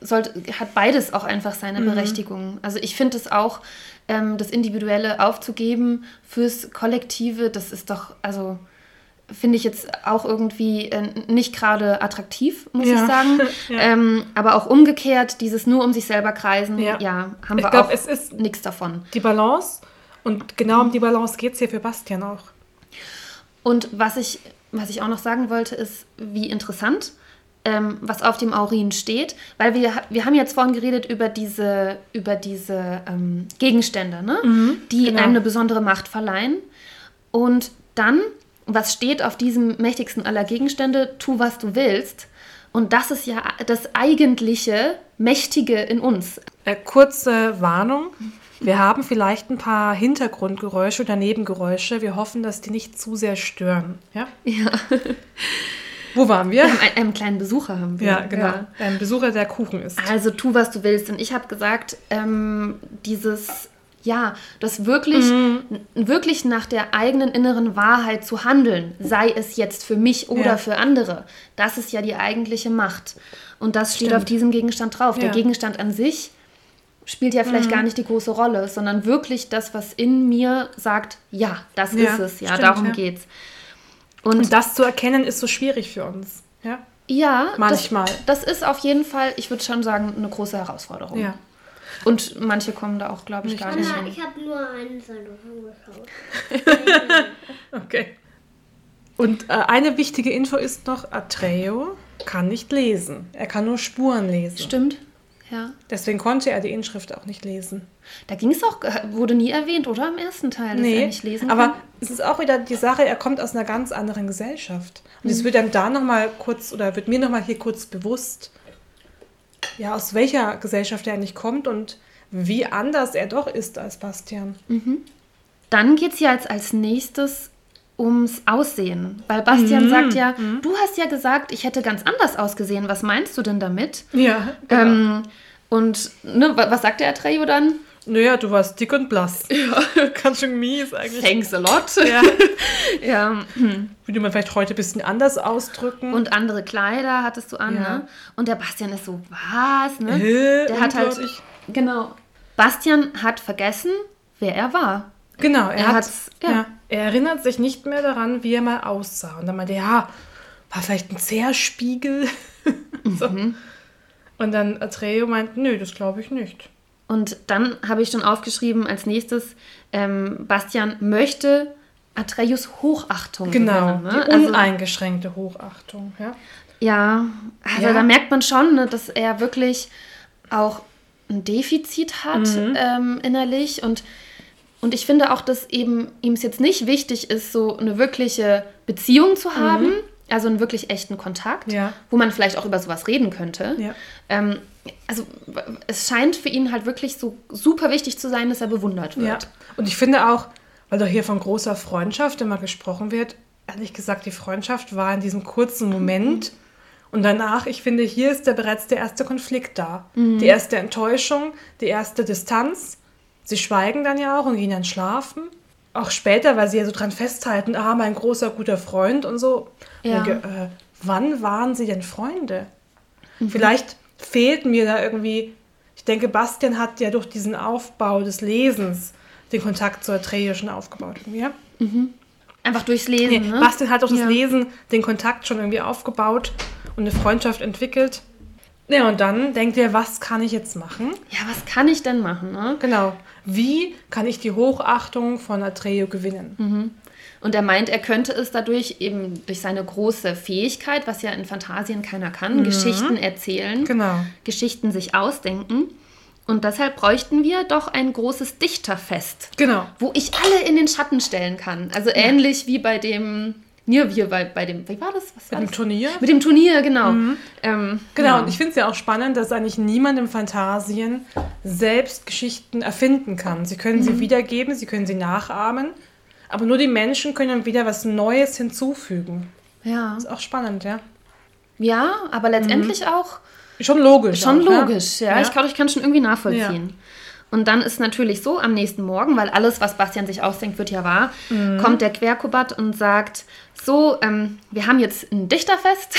sollte, hat beides auch einfach seine mhm. Berechtigung. Also ich finde es auch, ähm, das Individuelle aufzugeben fürs Kollektive, das ist doch, also finde ich jetzt auch irgendwie äh, nicht gerade attraktiv, muss ja. ich sagen. ja. ähm, aber auch umgekehrt, dieses nur um sich selber kreisen, ja, ja haben wir glaub, auch nichts davon. Die Balance und genau um die Balance geht es hier für Bastian auch. Und was ich, was ich auch noch sagen wollte, ist, wie interessant, ähm, was auf dem Aurin steht, weil wir, wir haben jetzt vorhin geredet über diese, über diese ähm, Gegenstände, ne? Mhm, die genau. einem eine besondere Macht verleihen. Und dann was steht auf diesem mächtigsten aller Gegenstände? Tu, was du willst. Und das ist ja das eigentliche Mächtige in uns. Äh, kurze Warnung. Wir haben vielleicht ein paar Hintergrundgeräusche oder Nebengeräusche. Wir hoffen, dass die nicht zu sehr stören. Ja. ja. Wo waren wir? Einen, einen, kleinen Besucher haben wir. Ja, genau. Ja. Ein Besucher, der Kuchen isst. Also tu, was du willst. Und ich habe gesagt, ähm, dieses ja, das wirklich, mhm. wirklich nach der eigenen inneren Wahrheit zu handeln, sei es jetzt für mich oder ja. für andere, das ist ja die eigentliche Macht. Und das steht Stimmt. auf diesem Gegenstand drauf. Ja. Der Gegenstand an sich spielt ja vielleicht mhm. gar nicht die große Rolle, sondern wirklich das, was in mir sagt, ja, das ja, ist es, ja, stimmt, darum ja. geht's. Und, Und, das zu erkennen ist so schwierig für uns. Ja, ja manchmal. Das, das ist auf jeden Fall, ich würde schon sagen, eine große Herausforderung. Ja. Und manche kommen da auch, glaube ich, gar nicht hin. Ich habe nur einen Salon geschaut. okay. Und äh, eine wichtige Info ist noch, Atreo kann nicht lesen. Er kann nur Spuren lesen. Stimmt. Ja. Deswegen konnte er die Inschrift auch nicht lesen. Da ging es auch, wurde nie erwähnt, oder? Im ersten Teil, dass Nee, er nicht lesen aber kann. es ist auch wieder die Sache, er kommt aus einer ganz anderen Gesellschaft. Und es wird dann da nochmal kurz, oder wird mir nochmal hier kurz bewusst, ja, aus welcher Gesellschaft er eigentlich kommt und wie anders er doch ist als Bastian. Dann geht es ja jetzt als nächstes ums Aussehen. Weil Bastian Mhm. sagt ja, du hast ja gesagt, ich hätte ganz anders ausgesehen. Was meinst du denn damit? Ja, Ähm, und ne, wa- was sagt der Atreyu dann? Naja, du warst dick und blass. Ja, ganz schön mies eigentlich. Thanks a lot. Ja. ja. Würde man vielleicht heute ein bisschen anders ausdrücken. Und andere Kleider hattest du an, Ja. ne? Und der Bastian ist so, was, ne? Hä? der hat halt, genau. Bastian hat vergessen, wer er war. Genau, er, Er hat, hat's- ja. ja. er erinnert sich nicht mehr daran, wie er mal aussah. Und dann meinte er, ja, war vielleicht ein Zerspiegel. so. Mhm. Und dann Atreo meint, nö, das glaube ich nicht. Und dann habe ich schon aufgeschrieben, als nächstes, ähm, Bastian möchte Atreyus Hochachtung Genau, gewinnen. Ne? Also, uneingeschränkte Hochachtung. Ja? ja, also Ja. da merkt man schon, ne, dass er wirklich auch ein Defizit hat Mhm. ähm, innerlich. Und, und ich finde auch, dass eben ihm es jetzt nicht wichtig ist, so eine wirkliche Beziehung zu haben, also einen wirklich echten Kontakt, Mhm. Ja. wo man vielleicht auch über sowas reden könnte. Ja. Ähm, also es scheint für ihn halt wirklich so super wichtig zu sein, dass er bewundert wird. ja. Und ich finde auch, weil doch hier von großer Freundschaft immer gesprochen wird, ehrlich gesagt, die Freundschaft war in diesem kurzen Moment. Und danach, ich finde, hier ist ja bereits der erste Konflikt da. Die erste Enttäuschung, die erste Distanz. Sie schweigen dann ja auch und gehen dann schlafen. Auch später, weil sie ja so dran festhalten, ah, mein großer, guter Freund und so. Ja. Ich denke, äh, wann waren sie denn Freunde? Vielleicht fehlt mir da irgendwie, ich denke, Bastian hat ja durch diesen Aufbau des Lesens den Kontakt zur Atreyu schon aufgebaut. Ja? Einfach durchs Lesen. Nee, ne? Bastian hat durch das Ja. Lesen den Kontakt schon irgendwie aufgebaut und eine Freundschaft entwickelt. Ja, und dann denkt er, was kann ich jetzt machen? Ja, was kann ich denn machen? Ne? Genau. Wie kann ich die Hochachtung von Atreyu gewinnen? Und er meint, er könnte es dadurch eben durch seine große Fähigkeit, was ja in Fantasien keiner kann, Geschichten erzählen, Genau. Geschichten sich ausdenken. Und deshalb bräuchten wir doch ein großes Dichterfest, Genau. wo ich alle in den Schatten stellen kann. Also ähnlich wie bei dem, ja, wie bei, bei dem, wie war das? Was war Mit dem das? Turnier. Mit dem Turnier, genau. Ähm, Genau, ja. und ich finde es ja auch spannend, dass eigentlich niemand im Fantasien selbst Geschichten erfinden kann. Sie können sie wiedergeben, sie können sie nachahmen, aber nur die Menschen können dann wieder was Neues hinzufügen. ja. Ist auch spannend, ja. ja, aber letztendlich auch Schon logisch. Schon auch, logisch, ja. Ich glaube, ich kann schon irgendwie nachvollziehen. Und dann ist natürlich so, am nächsten Morgen, weil alles, was Bastian sich ausdenkt, wird ja wahr, Mhm. kommt der Querkubat und sagt, so, ähm, wir haben jetzt ein Dichterfest.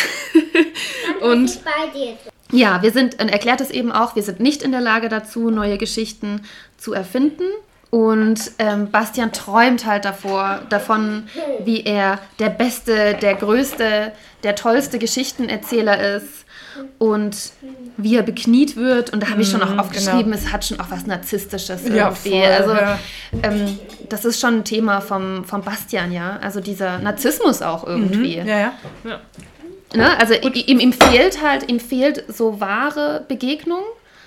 und Ich bei dir. ja, wir sind, und erklärt es eben auch, wir sind nicht in der Lage dazu, neue Geschichten zu erfinden. Und ähm, Bastian träumt halt davor, davon, wie er der beste, der größte, der tollste Geschichtenerzähler ist und wie er bekniet wird. Und da habe ich schon auch aufgeschrieben, es hat schon auch was Narzisstisches Mhm, Ja, irgendwie. voll, also ja. ähm, das ist schon ein Thema vom, vom Bastian, ja. Also dieser Narzissmus auch irgendwie. Ja, ja. ja. Ne? Also ihm, ihm fehlt halt, ihm fehlt so wahre Begegnung.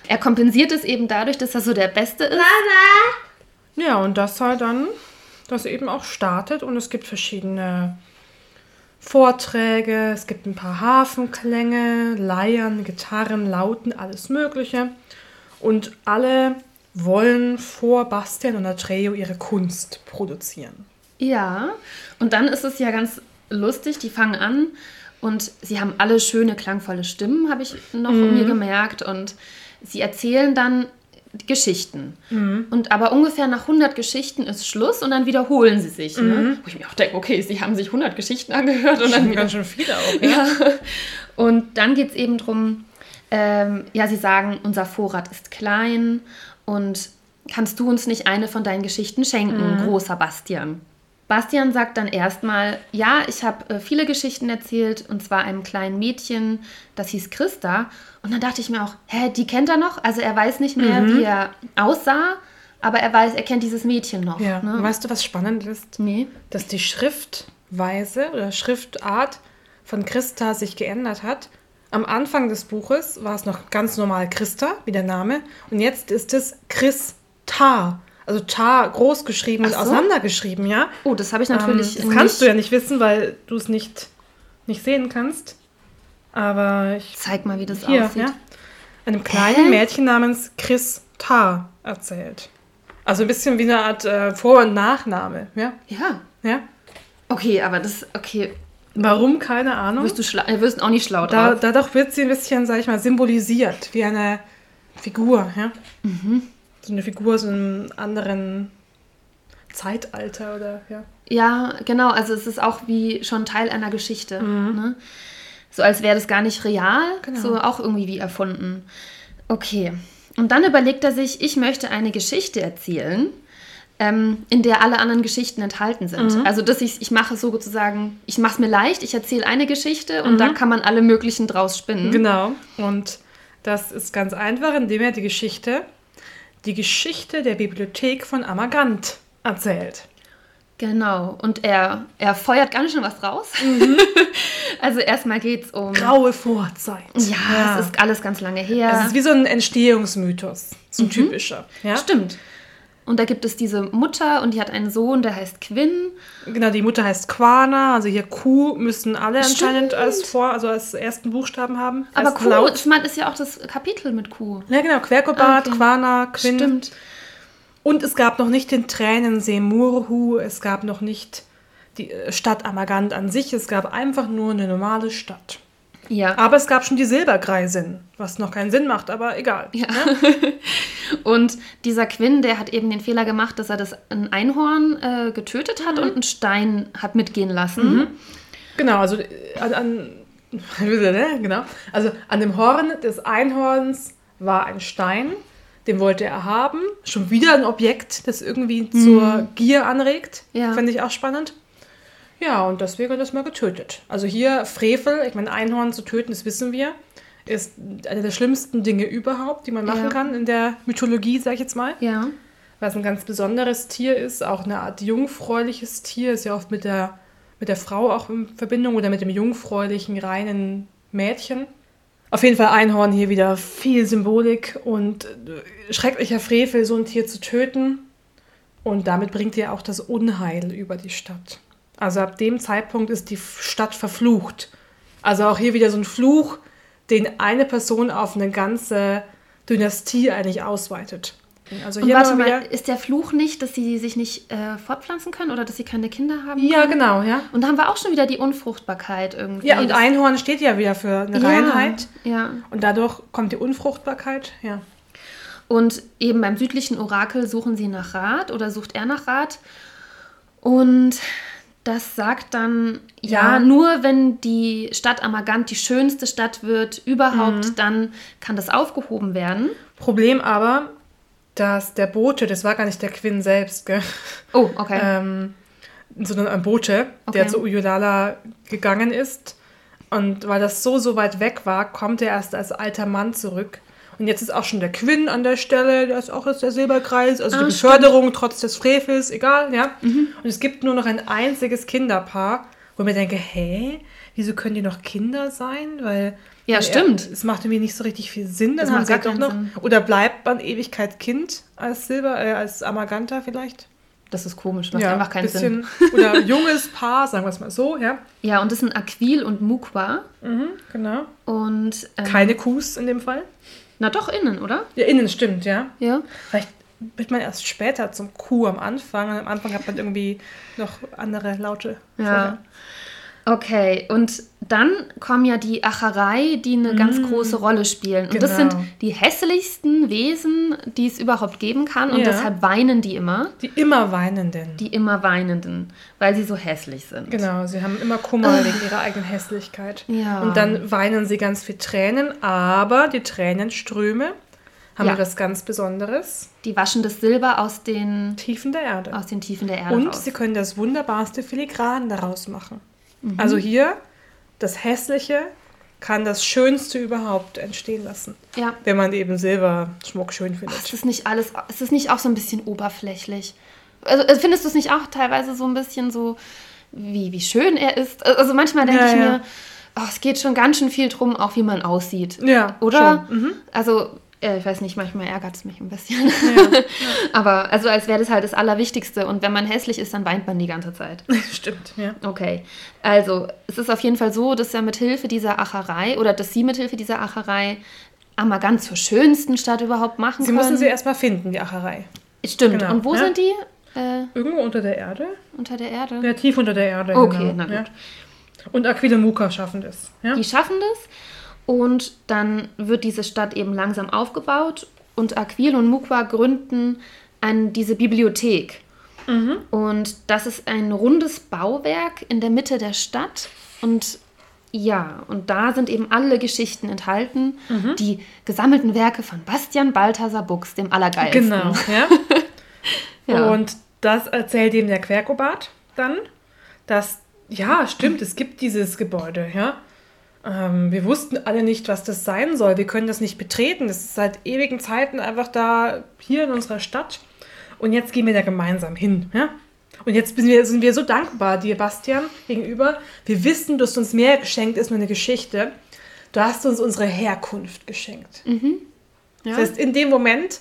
Er kompensiert es eben dadurch, dass er so der Beste ist. Ja, und das halt dann, das eben auch startet und es gibt verschiedene Vorträge, es gibt ein paar Hafenklänge, Leiern, Gitarren, Lauten, alles Mögliche. Und alle wollen vor Bastian und Atreo ihre Kunst produzieren. Ja, und dann ist es ja ganz lustig, die fangen an und sie haben alle schöne, klangvolle Stimmen, habe ich noch mir gemerkt. Und sie erzählen dann Geschichten. Und aber ungefähr nach 100 Geschichten ist Schluss und dann wiederholen sie sich. Ne? Wo ich mir auch denke, okay, sie haben sich 100 Geschichten angehört und dann wieder schön viele auch. Ja. Ja. Und dann geht es eben darum, ähm, ja, sie sagen, unser Vorrat ist klein und kannst du uns nicht eine von deinen Geschichten schenken, großer Bastian? Bastian sagt dann erstmal, ja, ich habe äh, viele Geschichten erzählt und zwar einem kleinen Mädchen, das hieß Christa. Und dann dachte ich mir auch, hä, die kennt er noch? Also er weiß nicht mehr, wie er aussah, aber er weiß, er kennt dieses Mädchen noch. Ja. Ne? Weißt du, was spannend ist? Nee. Dass die Schriftweise oder Schriftart von Christa sich geändert hat am Anfang des Buches war es noch ganz normal Christa, wie der Name. Und jetzt ist es Christa. Also Ta groß geschrieben und so. auseinandergeschrieben, ja. Oh, das habe ich natürlich Ähm, das kannst du ja nicht wissen, weil du es nicht, nicht sehen kannst. Aber ich Zeig mal, wie das hier, aussieht. ja, einem kleinen Hä? Mädchen namens Christa erzählt. Also ein bisschen wie eine Art äh, Vor- und Nachname, ja. Ja. ja. Okay, aber das, okay, Warum? Keine Ahnung. wirst du schlau, äh, wirst auch nicht schlau Da, drauf. dadurch wird sie ein bisschen, sag ich mal, symbolisiert, wie eine Figur, ja. Mhm. So eine Figur aus einem anderen Zeitalter oder, ja. Ja, genau, also es ist auch wie schon Teil einer Geschichte. Ne? So als wäre das gar nicht real, Genau. so auch irgendwie wie erfunden. Okay. Und dann überlegt er sich, ich möchte eine Geschichte erzählen, ähm, in der alle anderen Geschichten enthalten sind. Also dass ich, ich mache so sozusagen, ich mache es mir leicht, ich erzähle eine Geschichte und da kann man alle möglichen draus spinnen. Genau. Und das ist ganz einfach, indem er die Geschichte, die Geschichte der Bibliothek von Amagant erzählt. Genau. Und er, er feuert ganz schön was raus. also erstmal geht es um. Graue Vorzeit. Ja, es ist alles ganz lange her. Es ist wie so ein Entstehungsmythos. So ein typischer. Ja? Stimmt. Und da gibt es diese Mutter und die hat einen Sohn, der heißt Quinn. Genau, die Mutter heißt Quana, also hier Q müssen alle anscheinend als vor, also als ersten Buchstaben haben. Aber Q, Laut. ich meine, ist ja auch das Kapitel mit Q. Ja, genau, Querkobat, Okay. Quana, Quinn. Stimmt. Und es gab noch nicht den Tränensee Murhu, es gab noch nicht die äh, Stadt Amagant an sich, es gab einfach nur eine normale Stadt. Ja. Aber es gab schon die Silbergreisin, was noch keinen Sinn macht, aber egal. ja. und dieser Quinn, der hat eben den Fehler gemacht, dass er das ein Einhorn äh, getötet hat und einen Stein hat mitgehen lassen. Genau, also äh, an, an ne, genau. Also an dem Horn des Einhorns war ein Stein, den wollte er haben. Schon wieder ein Objekt, das irgendwie zur Gier anregt. Ja. Fände ich auch spannend. Ja, und deswegen hat er das mal getötet. Also hier Frevel, ich meine, Einhorn zu töten, das wissen wir, ist eine der schlimmsten Dinge überhaupt, die man machen Ja. kann in der Mythologie, sag ich jetzt mal. Ja. Weil es ein ganz besonderes Tier ist, auch eine Art jungfräuliches Tier, ist ja oft mit der, mit der Frau auch in Verbindung oder mit dem jungfräulichen, reinen Mädchen. Auf jeden Fall Einhorn hier wieder viel Symbolik und äh, schrecklicher Frevel, so ein Tier zu töten. Und damit bringt ihr auch das Unheil über die Stadt. Also ab dem Zeitpunkt ist die Stadt verflucht. Also auch hier wieder so ein Fluch, den eine Person auf eine ganze Dynastie eigentlich ausweitet. Also Und hier warte mal, ist der Fluch nicht, dass sie sich nicht äh, fortpflanzen können oder dass sie keine Kinder haben? Ja, können? genau, ja. Und da haben wir auch schon wieder die Unfruchtbarkeit irgendwie. Ja, und Einhorn steht ja wieder für eine Ja, Reinheit. Ja. Und dadurch kommt die Unfruchtbarkeit, ja. Und eben beim südlichen Orakel suchen sie nach Rat oder sucht er nach Rat. Und das sagt dann, ja, Ja. nur wenn die Stadt Amagant die schönste Stadt wird überhaupt, Mhm. dann kann das aufgehoben werden. Problem aber, dass der Bote, das war gar nicht der Quinn selbst, gell? Oh, okay. ähm, sondern ein Bote, der Okay. zu Uyodala gegangen ist. Und weil das so, so weit weg war, kommt er erst als alter Mann zurück. Und jetzt ist auch schon der Quinn an der Stelle, der ist auch jetzt der Silberkreis, also Ah, die stimmt. Beförderung trotz des Frevels, egal, ja. Und es gibt nur noch ein einziges Kinderpaar, wo ich mir denke, hä, wieso können die noch Kinder sein? Weil Ja, weil stimmt. Er, es macht irgendwie nicht so richtig viel Sinn. Dann Das macht gar doch noch. Sinn. Oder bleibt man Ewigkeit Kind als Silber, äh, als Amaganta vielleicht? das ist komisch, macht einfach keinen bisschen, Sinn. Oder junges Paar, sagen wir es mal so, ja. Ja, und das sind Aquil und Mukwa. Mhm, genau. Und ähm, Keine Kus in dem Fall. na doch innen, oder? Ja, innen stimmt, ja. Ja. Vielleicht wird man erst später zum Kuh am Anfang. Und am Anfang hat man irgendwie noch andere Laute. Ja. Okay, und dann kommen ja die Acherei, die eine ganz große Rolle spielen. Und das Genau. sind die hässlichsten Wesen, die es überhaupt geben kann. Und Ja. deshalb weinen die immer, Die immer Weinenden. die immer Weinenden, weil sie so hässlich sind. Genau, sie haben immer Kummer wegen ihrer eigenen Hässlichkeit. Ja. Und dann weinen sie ganz viel Tränen, aber die Tränenströme haben Ja. etwas ganz Besonderes. Die waschen das Silber aus den, Tiefen der Erde. aus den Tiefen der Erde Und raus. sie können das wunderbarste Filigran daraus machen. Mhm. Also hier, das Hässliche kann das Schönste überhaupt entstehen lassen. ja. Wenn man eben Silberschmuck schön findet. Ist das nicht alles, ist das nicht auch so ein bisschen oberflächlich? Also äh, findest du es nicht auch teilweise so ein bisschen so, wie, wie schön er ist? Also manchmal denke Ja, ich ja. mir, oh, es geht schon ganz schön viel drum, auch wie man aussieht. Ja, Oder? Mhm. Also, äh, ich weiß nicht, manchmal ärgert es mich ein bisschen. Aber also als wäre das halt das Allerwichtigste. Und wenn man hässlich ist, dann weint man die ganze Zeit. Stimmt, ja. Okay, also es ist auf jeden Fall so, dass er mit Hilfe dieser Acherei oder dass sie mit Hilfe dieser Acherei Amagan zur schönsten Stadt überhaupt machen Sie können. müssen sie erstmal finden, die Acherei. Stimmt. Genau, Und wo ja. sind die? Äh, Irgendwo unter der Erde? unter der Erde? Ja, tief unter der Erde. Okay, genau. na gut. Ja. Und Aquila und Muka schaffen das. Ja? Die schaffen das und dann wird diese Stadt eben langsam aufgebaut und Aquil und Mukwa gründen an diese Bibliothek. Und das ist ein rundes Bauwerk in der Mitte der Stadt und ja, und da sind eben alle Geschichten enthalten, die gesammelten Werke von Bastian Balthasar Buchs, dem Allergeilsten. Genau, ja. Ja. Und das erzählt ihm der Querkobat dann, dass, ja, stimmt, es gibt dieses Gebäude, ja. Ähm, wir wussten alle nicht, was das sein soll. Wir können das nicht betreten. Das ist seit ewigen Zeiten einfach da hier in unserer Stadt. Und jetzt gehen wir da gemeinsam hin, ja. Und jetzt sind wir, sind wir so dankbar dir, Bastian, gegenüber. Wir wissen, dass uns mehr geschenkt ist nur eine Geschichte. Du hast uns unsere Herkunft geschenkt. Ja. Das heißt, in dem Moment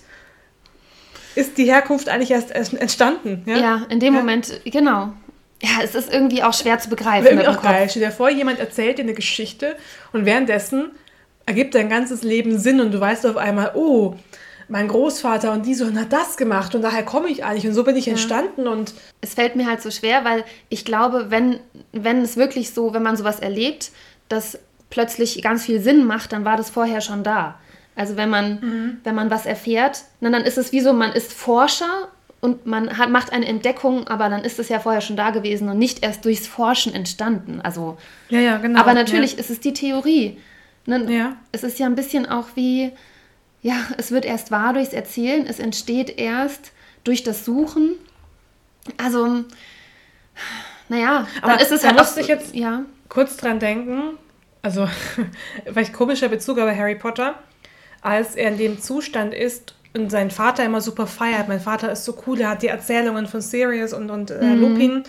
ist die Herkunft eigentlich erst erst entstanden. Ja, ja, in dem Ja. Moment, genau. Ja, es ist irgendwie auch schwer zu begreifen. Irgendwie auch Kopf. geil. Stell dir vor, jemand erzählt dir eine Geschichte und währenddessen ergibt dein ganzes Leben Sinn und du weißt auf einmal, oh, mein Großvater und die so hat das gemacht und daher komme ich eigentlich und so bin ich entstanden und es fällt mir halt so schwer, weil ich glaube, wenn, wenn es wirklich so, wenn man sowas erlebt, dass plötzlich ganz viel Sinn macht, dann war das vorher schon da. Also wenn man, Mhm. wenn man was erfährt, na, dann ist es wie so, man ist Forscher und man hat, macht eine Entdeckung, aber dann ist es ja vorher schon da gewesen und nicht erst durchs Forschen entstanden. Also, ja, ja, genau. aber natürlich ist es die Theorie. Ne? Ja. Es ist ja ein bisschen auch wie, ja, es wird erst wahr durchs Erzählen, es entsteht erst durch das Suchen. Also, naja, Aber dann ist es da halt auch musste ich jetzt- ja, kurz dran denken, also vielleicht komischer Bezug, aber Harry Potter, als er in dem Zustand ist und seinen Vater immer super feiert. Mein Vater ist so cool, er hat die Erzählungen von Sirius und, und äh, Lupin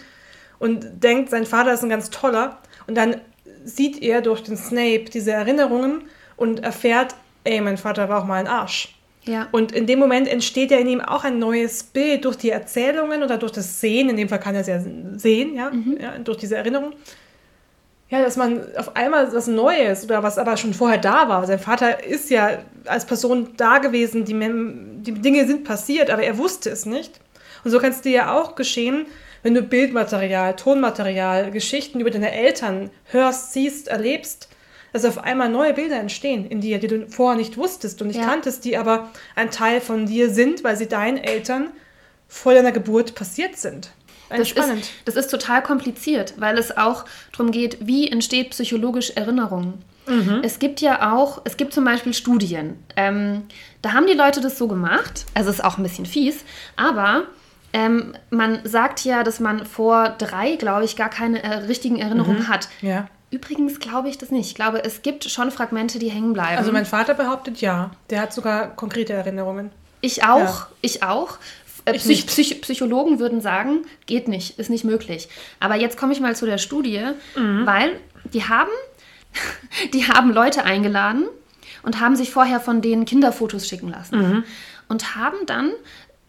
und denkt, sein Vater ist ein ganz toller. Und dann sieht er durch den Snape diese Erinnerungen und erfährt, ey, mein Vater war auch mal ein Arsch. ja. Und in dem Moment entsteht ja in ihm auch ein neues Bild durch die Erzählungen oder durch das Sehen. In dem Fall kann er es ja sehen, ja, ja durch diese Erinnerung. Ja, dass man auf einmal was Neues oder was aber schon vorher da war. Sein Vater ist ja als Person da gewesen, die, die Dinge sind passiert, aber er wusste es nicht. Und so kann es dir ja auch geschehen, wenn du Bildmaterial, Tonmaterial, Geschichten über deine Eltern hörst, siehst, erlebst, dass auf einmal neue Bilder entstehen in dir, die du vorher nicht wusstest und nicht Ja. kanntest, die aber ein Teil von dir sind, weil sie deinen Eltern vor deiner Geburt passiert sind. Das Eigentlich spannend. ist, das ist total kompliziert, weil es auch darum geht, wie entsteht psychologisch Erinnerung. Mhm. Es gibt ja auch, es gibt zum Beispiel Studien. Ähm, da haben die Leute das so gemacht, also ist auch ein bisschen fies, aber ähm, man sagt ja, dass man vor drei, glaube ich, gar keine äh, richtigen Erinnerungen hat. ja. Übrigens glaube ich das nicht. Ich glaube, es gibt schon Fragmente, die hängen bleiben. Also mein Vater behauptet ja. Der hat sogar konkrete Erinnerungen. Ich auch, Ja. ich auch. Äh, Psych. Psych Psychologen würden sagen, geht nicht, ist nicht möglich. Aber jetzt komme ich mal zu der Studie, Mhm. weil die haben, die haben Leute eingeladen und haben sich vorher von denen Kinderfotos schicken lassen. Mhm. Und haben dann,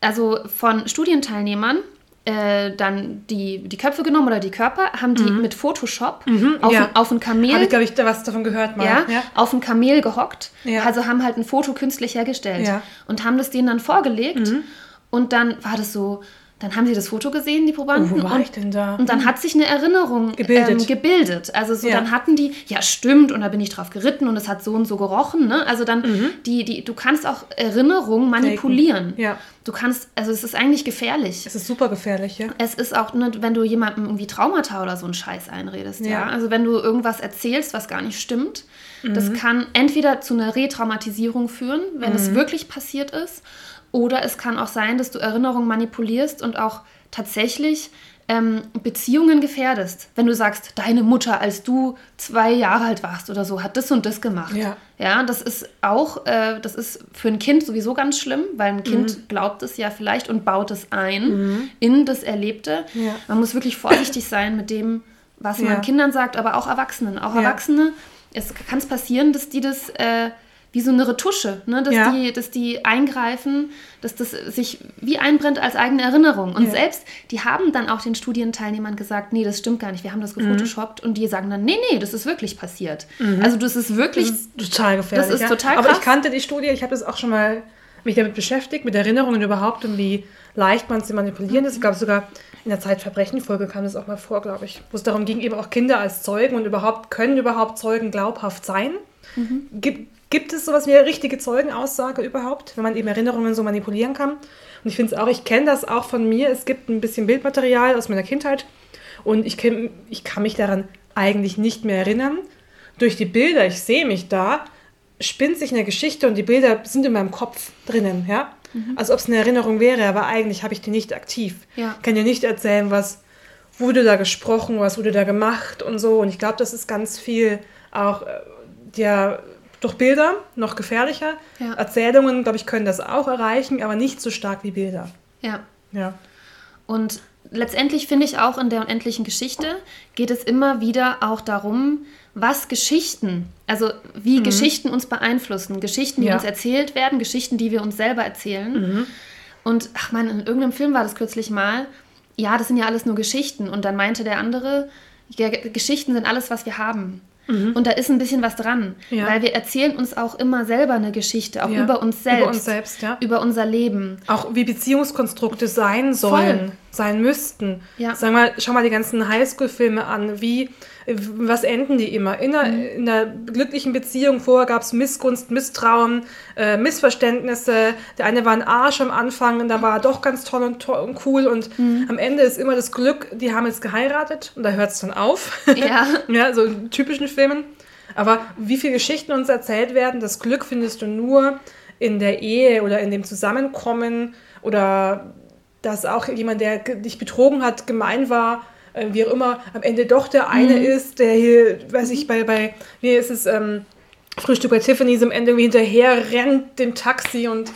also von Studienteilnehmern, äh, dann die, die Köpfe genommen oder die Körper, haben die mit Photoshop auf, Mhm. ja. ein, auf ein Kamel Habe ich, glaube ich, da was davon gehört mal. ja, auf ein Kamel gehockt. Ja. Also haben halt ein Foto künstlich hergestellt Ja. und haben das denen dann vorgelegt. Und dann war das so, dann haben sie das Foto gesehen, die Probanden. Oh, wo war und, ich denn da? Und dann hat sich eine Erinnerung Gebildet. Ähm, gebildet. Also so, Ja. dann hatten die, ja stimmt, und da bin ich drauf geritten und es hat so und so gerochen. Ne? Also dann, Mhm. die, die, du kannst auch Erinnerungen manipulieren. Ja. Du kannst, also es ist eigentlich gefährlich. Es ist super gefährlich, ja. Es ist auch, ne, wenn du jemandem irgendwie Traumata oder so einen Scheiß einredest, ja. Ja. Also wenn du irgendwas erzählst, was gar nicht stimmt, Mhm. das kann entweder zu einer Retraumatisierung führen, wenn Mhm. es wirklich passiert ist, oder es kann auch sein, dass du Erinnerungen manipulierst und auch tatsächlich ähm, Beziehungen gefährdest. Wenn du sagst, deine Mutter, als du zwei Jahre alt warst oder so, hat das und das gemacht. Ja. Ja, das ist auch, äh, das ist für ein Kind sowieso ganz schlimm, weil ein Kind glaubt es ja vielleicht und baut es ein in das Erlebte. Ja. Man muss wirklich vorsichtig sein mit dem, was man Kindern sagt, aber auch Erwachsenen. Auch Erwachsene, es kann es passieren, dass die das äh, wie so eine Retusche, ne? dass, ja. die, dass die eingreifen, dass das sich wie einbrennt als eigene Erinnerung. Und ja. selbst, die haben dann auch den Studienteilnehmern gesagt, nee, das stimmt gar nicht, wir haben das gefotoshoppt. Mhm. Und die sagen dann, nee, nee, das ist wirklich passiert. Mhm. Also das ist wirklich... Das ist total gefährlich. Das ist ja. total krass. Aber ich kannte die Studie, ich habe das auch schon mal mich damit beschäftigt, mit Erinnerungen überhaupt und wie leicht man sie manipulieren ist. Ich glaube sogar in der Zeitverbrechen-Folge kam das auch mal vor, glaube ich, wo es darum ging, eben auch Kinder als Zeugen und überhaupt, können überhaupt Zeugen glaubhaft sein? Mhm. Gibt, Gibt es sowas wie eine richtige Zeugenaussage überhaupt, wenn man eben Erinnerungen so manipulieren kann? Und ich finde es auch, ich kenne das auch von mir. Es gibt ein bisschen Bildmaterial aus meiner Kindheit und ich, kenn, ich kann mich daran eigentlich nicht mehr erinnern. Durch die Bilder, ich sehe mich da, spinnt sich eine Geschichte und die Bilder sind in meinem Kopf drinnen, ja? Mhm. Als ob es eine Erinnerung wäre, aber eigentlich habe ich die nicht aktiv. Ja. Ich kann dir nicht erzählen, was wurde da gesprochen, was wurde da gemacht und so. Und ich glaube, das ist ganz viel auch äh, der durch Bilder noch gefährlicher. Ja. Erzählungen, glaube ich, können das auch erreichen, aber nicht so stark wie Bilder. Ja. Ja. Und letztendlich finde ich auch in der unendlichen Geschichte geht es immer wieder auch darum, was Geschichten, also wie mhm. Geschichten uns beeinflussen, Geschichten, die ja. uns erzählt werden, Geschichten, die wir uns selber erzählen. Mhm. Und ach man, in irgendeinem Film war das kürzlich mal, ja, das sind ja alles nur Geschichten. Und dann meinte der andere, ja, Geschichten sind alles, was wir haben. Mhm. Und da ist ein bisschen was dran, ja. weil wir erzählen uns auch immer selber eine Geschichte, auch ja. über uns selbst. Über uns selbst, ja. Über unser Leben. Auch wie Beziehungskonstrukte sein sollen, Voll. sein müssten. Ja. Sag mal, schau mal die ganzen Highschool-Filme an, wie was enden die immer? In einer, mhm. in einer glücklichen Beziehung vorher gab es Missgunst, Misstrauen, äh, Missverständnisse. Der eine war ein Arsch am Anfang und da war er doch ganz toll und, toll und cool und mhm. am Ende ist immer das Glück, die haben jetzt geheiratet und da hört es dann auf. Ja. ja, so in typischen Filmen. Aber wie viele Geschichten uns erzählt werden, das Glück findest du nur in der Ehe oder in dem Zusammenkommen oder dass auch jemand, der dich betrogen hat, gemein war, äh, wie auch immer, am Ende doch der eine mhm. ist, der hier, weiß ich, bei, bei wie ist es, ähm, Frühstück bei Tiffany's am Ende irgendwie hinterher rennt dem Taxi und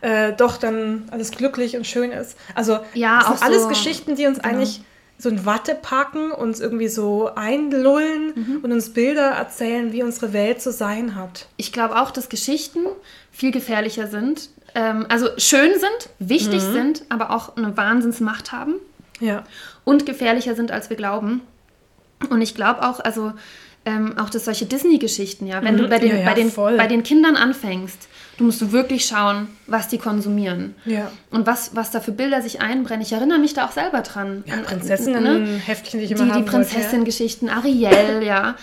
äh, doch dann alles glücklich und schön ist. Also ja, das sind alles so, Geschichten, die uns genau. eigentlich so in Watte packen, uns irgendwie so einlullen mhm. und uns Bilder erzählen, wie unsere Welt zu sein hat. Ich glaube auch, dass Geschichten viel gefährlicher sind. Ähm, also schön sind, wichtig mhm. sind, aber auch eine Wahnsinnsmacht haben. Ja. Und gefährlicher sind, als wir glauben. Und ich glaube auch, also ähm, auch dass solche Disney-Geschichten, ja, wenn mhm. du bei den, ja, ja, bei, den, bei den Kindern anfängst, du musst wirklich schauen, was die konsumieren. Ja. Und was, was da für Bilder sich einbrennen. Ich erinnere mich da auch selber dran. Ja, Prinzessinnen-Heftchen, ne? die ich immer Die, die Prinzessin-Geschichten, Ariel, ja.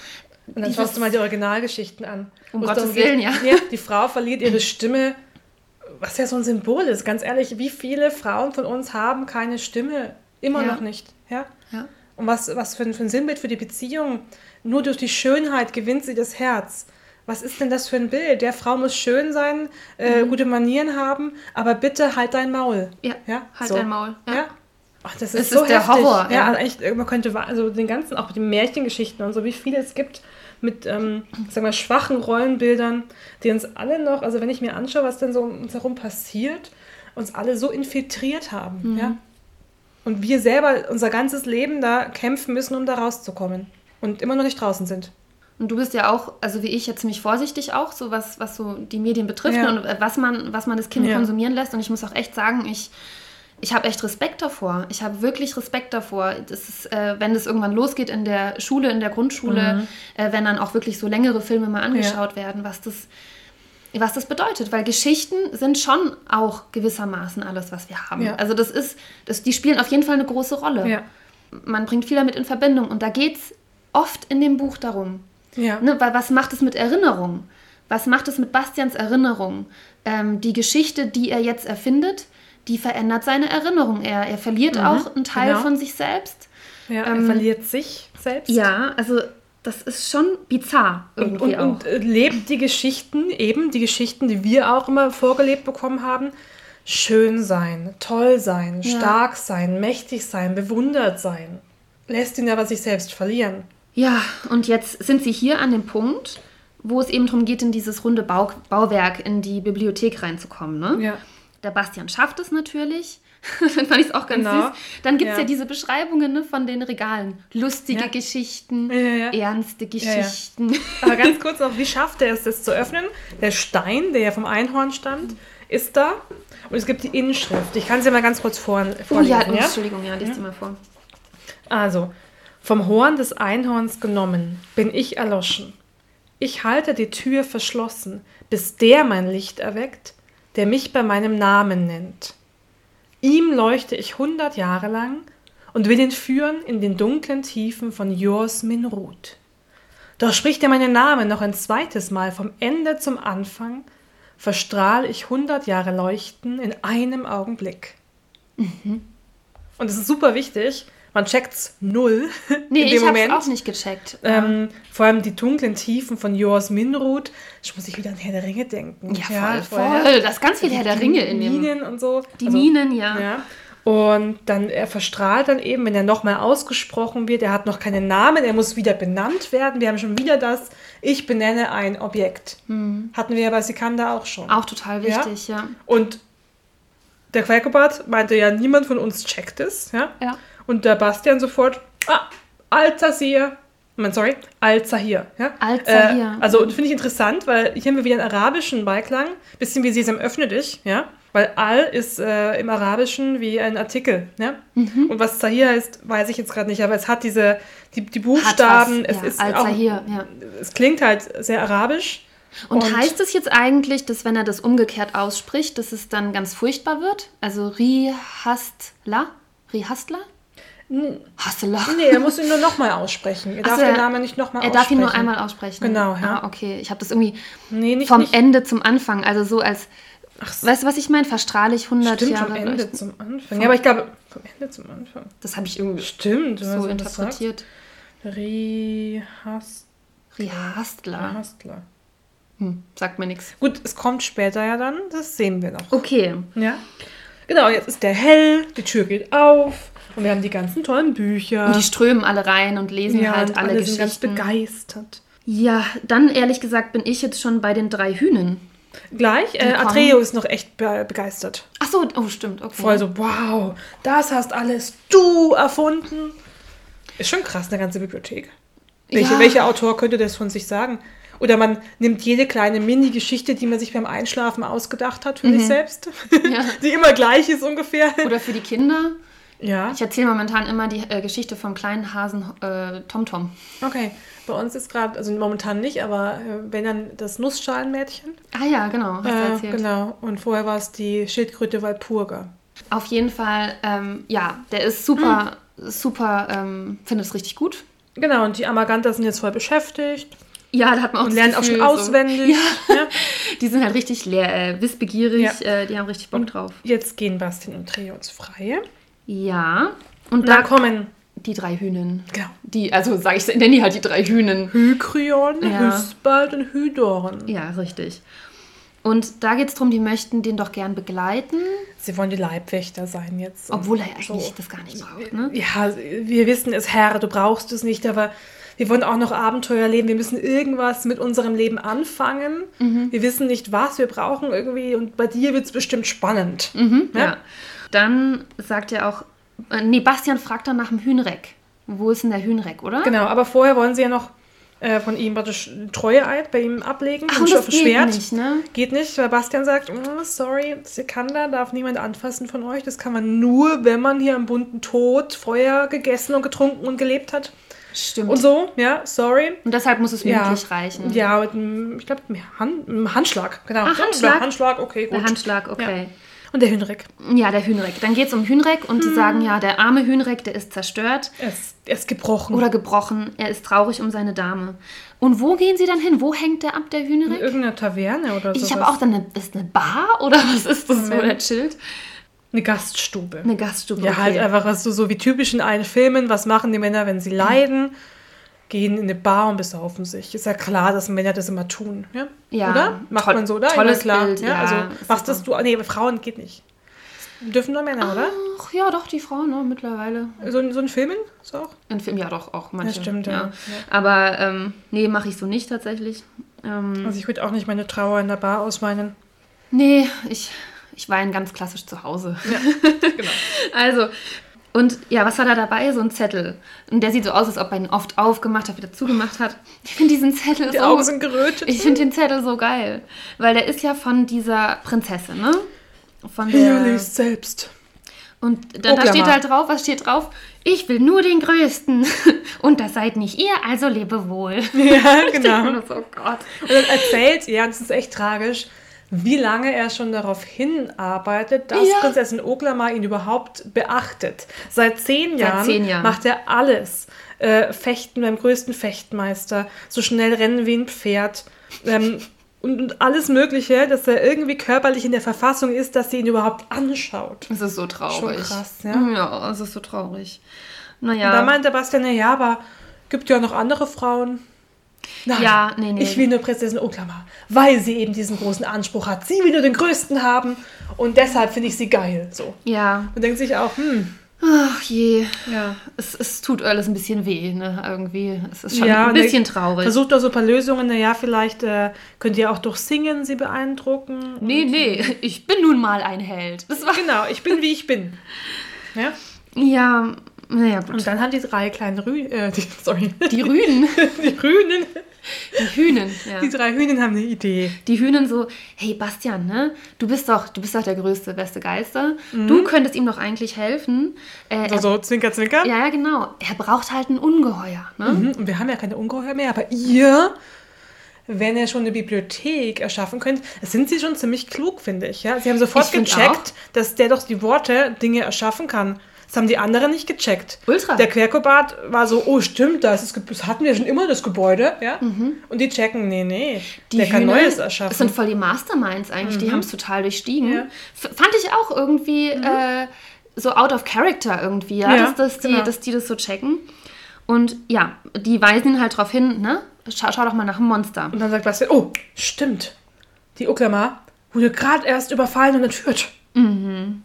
Und dann schaust du mal die Originalgeschichten an. Um Gottes Willen, ja. ja. Die Frau verliert ihre Stimme, was ja so ein Symbol ist. Ganz ehrlich, wie viele Frauen von uns haben keine Stimme? Immer ja. noch nicht. Ja? ja. Und was, was für, ein, für ein Sinnbild für die Beziehung. Nur durch die Schönheit gewinnt sie das Herz. Was ist denn das für ein Bild? Der Frau muss schön sein, äh, mhm. gute Manieren haben, aber bitte halt dein Maul. Ja, ja? halt so. dein Maul. Ja. ja? Ach, das ist es so ist der Horror. Ja, also eigentlich, man könnte also den ganzen, auch die Märchengeschichten und so, wie viele es gibt mit, ähm, sag mal, schwachen Rollenbildern, die uns alle noch, also wenn ich mir anschaue, was denn so um uns herum passiert, uns alle so infiltriert haben. Mhm. Ja? Und wir selber unser ganzes Leben da kämpfen müssen, um da rauszukommen. Und immer noch nicht draußen sind. Und du bist ja auch, also wie ich, ja ziemlich vorsichtig auch, so was, was so die Medien betrifft ja. und äh, was man, was man das Kind ja. konsumieren lässt. Und ich muss auch echt sagen, ich, ich habe echt Respekt davor. Ich habe wirklich Respekt davor. Das ist, äh, wenn das irgendwann losgeht in der Schule, in der Grundschule, mhm. äh, wenn dann auch wirklich so längere Filme mal angeschaut ja. werden, was das, was das bedeutet, weil Geschichten sind schon auch gewissermaßen alles, was wir haben. Ja. Also das ist, das, die spielen auf jeden Fall eine große Rolle. Ja. Man bringt viel damit in Verbindung und da geht es oft in dem Buch darum. Ja. Ne, weil was macht es mit Erinnerung? Was macht es mit Bastians Erinnerung? Ähm, die Geschichte, die er jetzt erfindet, die verändert seine Erinnerung. Er, er verliert mhm, auch einen Teil genau. von sich selbst. Ja, ähm, er verliert sich selbst. Ja, also das ist schon bizarr irgendwie und, und, und, äh, lebt die Geschichten, eben die Geschichten, die wir auch immer vorgelebt bekommen haben, schön sein, toll sein, ja. stark sein, mächtig sein, bewundert sein. Lässt ihn aber sich selbst verlieren. Ja, und jetzt sind sie hier an dem Punkt, wo es eben darum geht, in dieses runde Bau Bauwerk, in die Bibliothek reinzukommen. Ne? Ja. der Bastian schafft es natürlich. Dann fand ich es auch ganz Genau. süß. Dann gibt es ja. Ja. diese Beschreibungen ne, von den Regalen. Lustige Ja. Geschichten, Ja, ernste. Geschichten. Aber ganz kurz noch, wie schafft er es, das zu öffnen? Der Stein, der ja vom Einhorn stammt, ist da. Und es gibt die Inschrift. Ich kann sie mal ganz kurz vor, Oh vorlesen. ja, ja? Entschuldigung, ja, lies dir mal vor. Also, vom Horn des Einhorns genommen, bin ich erloschen. Ich halte die Tür verschlossen, bis der mein Licht erweckt, der mich bei meinem Namen nennt. Ihm leuchte ich hundert Jahre lang und will ihn führen in den dunklen Tiefen von Jors Minrut. Doch spricht er meinen Namen noch ein zweites Mal vom Ende zum Anfang, verstrahl ich hundert Jahre Leuchten in einem Augenblick. Mhm. Und es ist super wichtig, man checkt's null Nee, in dem ich habe Moment. auch nicht gecheckt. Ähm, vor allem die dunklen Tiefen von Jors Minrut. Ich muss ich wieder an Herr der Ringe denken. ja, voll, vorher. voll. Da ist ganz viel Herr der Ringe in dem. Minen und so. Die Also, Minen, ja. ja. Und dann, er verstrahlt dann eben, wenn er nochmal ausgesprochen wird, er hat noch keinen Namen, er muss wieder benannt werden. Wir haben schon wieder das, ich benenne ein Objekt. Hatten wir ja bei Sikander auch schon. Auch total wichtig, ja. Und der Quäkobart meinte ja, niemand von uns checkt es. Ja? Ja. Und der Bastian sofort, ah, Al-Zahir. Nein, sorry, Al-Zahir. Ja? Al-Zahir. Äh, also finde ich interessant, weil hier haben wir wieder einen arabischen Beiklang, bisschen wie Sesam öffne dich, ja. Weil Al ist äh, im Arabischen wie ein Artikel, ja. Mhm. Und was Zahir heißt, weiß ich jetzt gerade nicht, aber es hat diese, die, die Buchstaben, was, es ja, ist Al-Zahir, auch, ja. es klingt halt sehr arabisch. Und, Und- heißt es jetzt eigentlich, dass wenn er das umgekehrt ausspricht, dass es dann ganz furchtbar wird? Also Rihastla? Rihastla? Hastla. Nee, er muss ihn nur nochmal aussprechen. Er darf Ach so, den er- Namen nicht nochmal Er aussprechen. darf ihn nur einmal aussprechen. Genau, ja. Ah, okay. Ich habe das irgendwie Nee, nicht, vom nicht. Ende zum Anfang, also so als, so. weißt du, was ich meine? Verstrahle ich 100 Stimmt, Jahre vom Ende leuchten. zum Anfang. Ja, aber ich glaube, vom Ende zum Anfang. Das habe ich irgendwie Stimmt, so das interpretiert. Rihastla. Rihastler. Hm, sagt mir nichts. Gut, es kommt später ja dann, das sehen wir noch. Okay. Ja. Genau, jetzt ist der hell, die Tür geht auf und wir haben die ganzen tollen Bücher. Und die strömen alle rein und lesen ja, halt und alle, alle sind ganz Geschichten. begeistert. Ja, dann ehrlich gesagt bin ich jetzt schon bei den drei Hühnen. Gleich, äh. Atreo ist noch echt be begeistert. Ach so, oh stimmt, okay. Voll so, wow, das hast alles du erfunden. Ist schon krass, eine ganze Bibliothek. Welche, Ja. Welcher Autor könnte das von sich sagen? Oder man nimmt jede kleine Mini-Geschichte, die man sich beim Einschlafen ausgedacht hat für sich selbst, Mhm. Ja. die immer gleich ist ungefähr. Oder für die Kinder. Ja, Ich erzähle momentan immer die äh, Geschichte vom kleinen Hasen äh, TomTom. okay. Bei uns ist gerade, also momentan nicht, aber äh, wenn dann das Nussschalenmädchen. Ah ja, genau, hast du Äh, erzählt. genau. Und vorher war es die Schildkröte Walpurga. Auf jeden Fall, ähm, ja, der ist super, super, ähm, findet es richtig gut. Genau, und die Amaganta sind jetzt voll beschäftigt Ja, da hat man auch und lernen auch schon auswendig. So, Ja. ja, die sind halt richtig leer, äh, wissbegierig, Ja. äh, die haben richtig Bock drauf. Jetzt gehen Bastian und Trio ins Freie. Ja, und Und da da kommen die drei Hühnen. genau, Die, also sage ich, nenne die halt die drei Hühnen. Hykryon, Ja. Hüspald und Hydorn. Ja, richtig. Und da geht es darum, die möchten den doch gern begleiten, Sie wollen die Leibwächter sein jetzt. obwohl er eigentlich So. das gar nicht braucht. Ne? Ja, wir wissen es, Herr, du brauchst es nicht, aber wir wollen auch noch Abenteuer leben. Wir müssen irgendwas mit unserem Leben anfangen. Mhm. Wir wissen nicht, was wir brauchen irgendwie und bei dir wird es bestimmt spannend. Mhm, Ja. ja. Dann sagt er auch, äh, nee, Bastian fragt dann nach dem Hühnreck. Wo ist denn der Hühnreck, oder? Genau, aber vorher wollen sie ja noch äh, von ihm praktisch Treueeid bei ihm ablegen. Ach, und das geht nicht, ne? Geht nicht, weil Bastian sagt, "Oh, sorry, Sekander darf niemand anfassen von euch. Das kann man nur, wenn man hier am bunten Tod Feuer gegessen und getrunken und gelebt hat. Stimmt. Und so, ja, sorry. Und deshalb muss es Ja. mündlich reichen. Ja, mit einem, ich glaube, einem Hand, einem Handschlag. Genau. Ach, Ja, Handschlag? Handschlag, okay, gut. Der Handschlag, okay. Und der Hünrik. Ja, der Hühnreck. Dann geht es um Hühnreck und Hm. sagen, ja, der arme Hühnreck, der ist zerstört Er ist, er ist gebrochen. oder gebrochen. Er ist traurig um seine Dame. Und wo gehen sie dann hin? Wo hängt der ab, der in Hühnreck? irgendeiner Taverne oder so. Ich habe auch dann eine, ist eine Bar oder was ist das, wo Moment. der chillt? Eine Gaststube. Eine Gaststube. Ja, okay. halt einfach, was du so wie typisch in allen Filmen, was machen die Männer, wenn sie leiden? Gehen in eine Bar und besaufen sich. Ist ja klar, dass Männer das immer tun. Ja? Ja, oder? Macht man so, oder? tolles Ja, klar. Bild, ja, ja, also machst das du. Nee, Frauen geht nicht. Dürfen nur Männer, oder? Ach ja, doch, die Frauen, ne, mittlerweile. So, in- so ein Filmen? So auch? In Film ja doch, auch manche. Ja, stimmt, ja. Ja. Aber ähm, nee, mache ich so nicht tatsächlich. Ähm, Also ich würde auch nicht meine Trauer in der Bar ausweinen. nee, ich, Ich weine ganz klassisch zu Hause. Ja, genau. also, und ja, was war da dabei? So ein Zettel. Und der sieht so aus, als ob er ihn oft aufgemacht hat, wieder zugemacht hat. Ich finde diesen Zettel Die so. Augen sind gerötet. Ich finde den Zettel so geil. Weil der ist ja von dieser Prinzessin, ne? Von der. Hier liest selbst. Und da, da steht halt drauf, was steht drauf? Ich will nur den Größten. Und das seid nicht ihr, also lebe wohl. Ja, genau. so, oh Gott. Und dann erzählt er, und das ist echt tragisch, wie lange er schon darauf hinarbeitet, dass ja. Prinzessin Oklama ihn überhaupt beachtet. Seit zehn Jahren, Seit zehn Jahren. macht er alles. Äh, Fechten beim größten Fechtmeister, so schnell rennen wie ein Pferd. Ähm, und, und, alles Mögliche, dass er irgendwie körperlich in der Verfassung ist, dass sie ihn überhaupt anschaut. Das ist so traurig. Schon krass, ja. Ja, es ist so traurig. Naja. Und da meint der Bastian, ja, aber gibt ja noch andere Frauen. Nein, ja, nee, nee. Ich will nur Prinzessin Oklama, weil sie eben diesen großen Anspruch hat. Sie will nur den größten haben und deshalb finde ich sie geil. So. Ja. Und denkt sich auch, hm. Ach je. Ja. Es, es tut alles ein bisschen weh, ne? Irgendwie. Es ist schon ja, ein bisschen traurig. Versucht da so ein paar Lösungen. Naja, vielleicht äh, könnt ihr auch durch Singen sie beeindrucken. Nee, nee. Ich bin nun mal ein Held. Das war genau, ich bin wie ich bin. Ja. Ja, naja, gut. Und dann haben die drei kleinen Rüden, äh, die, sorry. Die Rüden. die Rüden. Die Hühnen, ja. Die drei Hühnen haben eine Idee. Die Hühnen so, hey Bastian, ne? Du bist doch, du bist doch der größte, beste Geister. Mhm. Du könntest ihm doch eigentlich helfen. Äh, so, so, zwinker, zwinker. Ja, ja, genau. Er braucht halt ein Ungeheuer, ne? Mhm. Und wir haben ja keine Ungeheuer mehr, aber ihr wenn ihr schon eine Bibliothek erschaffen könnt, sind sie schon ziemlich klug, finde ich. Ja? Sie haben sofort gecheckt, dass der doch die Worte Dinge erschaffen kann. Das haben die anderen nicht gecheckt. Ultra. Der Querkobat war so, oh stimmt, das, ist, das hatten wir schon immer, das Gebäude. Ja? Mhm. Und die checken, nee, nee, die der Hühner, kann Neues erschaffen. Das sind voll die Masterminds eigentlich, mhm. die haben es total durchstiegen. Ja. Fand ich auch irgendwie mhm. äh, so out of character irgendwie, ja, dass, dass, die, genau. dass die das so checken. Und ja, die weisen halt darauf hin, ne? Schau, schau, doch mal nach dem Monster. Und dann sagt Bastian, oh, stimmt. Die Uklama wurde gerade erst überfallen und entführt. Mhm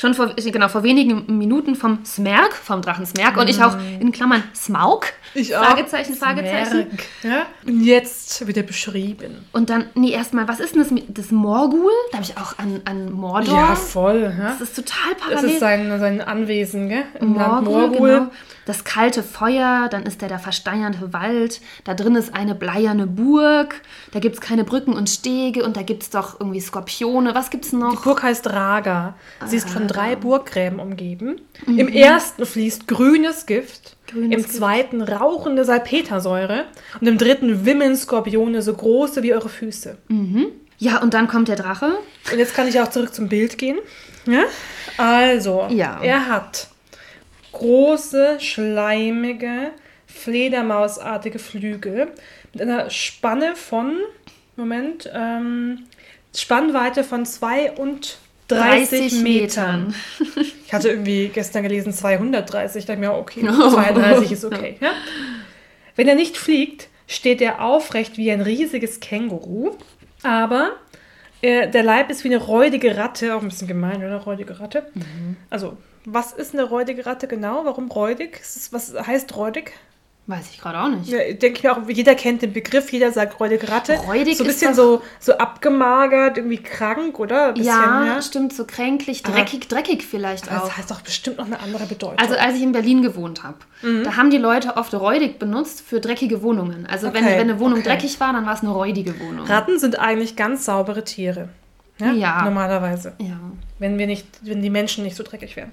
schon vor, genau, vor wenigen Minuten vom Smerk, vom Drachen Smerk und ich auch mm. in Klammern Smaug. Ich auch. Fragezeichen, Fragezeichen. Ja? Und jetzt wird er beschrieben. Und dann, nee, erstmal, was ist denn das, das Morgul? Da habe ich auch an, an Mordor. Ja, voll. Ja? Das ist total parallel. Das ist sein, sein Anwesen, gell? Im Morgul, Land Morgul. Genau. Das kalte Feuer, dann ist da der versteinerte Wald, da drin ist eine bleierne Burg, da gibt es keine Brücken und Stege und da gibt es doch irgendwie Skorpione. Was gibt es noch? Die Burg heißt Raga. Sie ist von drei Burggräben umgeben. Mhm. Im ersten fließt grünes Gift, grünes im Gift. zweiten rauchende Salpetersäure und im dritten wimmeln Skorpione so große wie eure Füße. Mhm. Ja, und dann kommt der Drache. Und jetzt kann ich auch zurück zum Bild gehen. Ja? Also, ja. er hat große, schleimige, fledermausartige Flügel mit einer Spanne von, Moment, ähm, Spannweite von 32 30 Metern. Ich hatte irgendwie gestern gelesen 230. Ich dachte mir, okay, 32 ist okay. Ja? Wenn er nicht fliegt, steht er aufrecht wie ein riesiges Känguru. Aber äh, der Leib ist wie eine räudige Ratte, auch ein bisschen gemein, oder? Räudige Ratte. Mhm. Also was ist eine räudige Ratte genau? Warum räudig? Was heißt räudig? Weiß ich gerade auch nicht. Ja, denke ich mir auch, jeder kennt den Begriff, jeder sagt räudige Ratte. Räudig so ein bisschen so, so abgemagert, irgendwie krank, oder? Bisschen, ja, ja, stimmt, so kränklich, dreckig, aber, dreckig vielleicht auch. Das heißt doch bestimmt noch eine andere Bedeutung. Also als ich in Berlin gewohnt habe, mhm. da haben die Leute oft räudig benutzt für dreckige Wohnungen. Also okay. wenn, wenn eine Wohnung okay. dreckig war, dann war es eine räudige Wohnung. Ratten sind eigentlich ganz saubere Tiere. Ja. ja. Normalerweise. Ja. Wenn wir nicht, wenn die Menschen nicht so dreckig wären.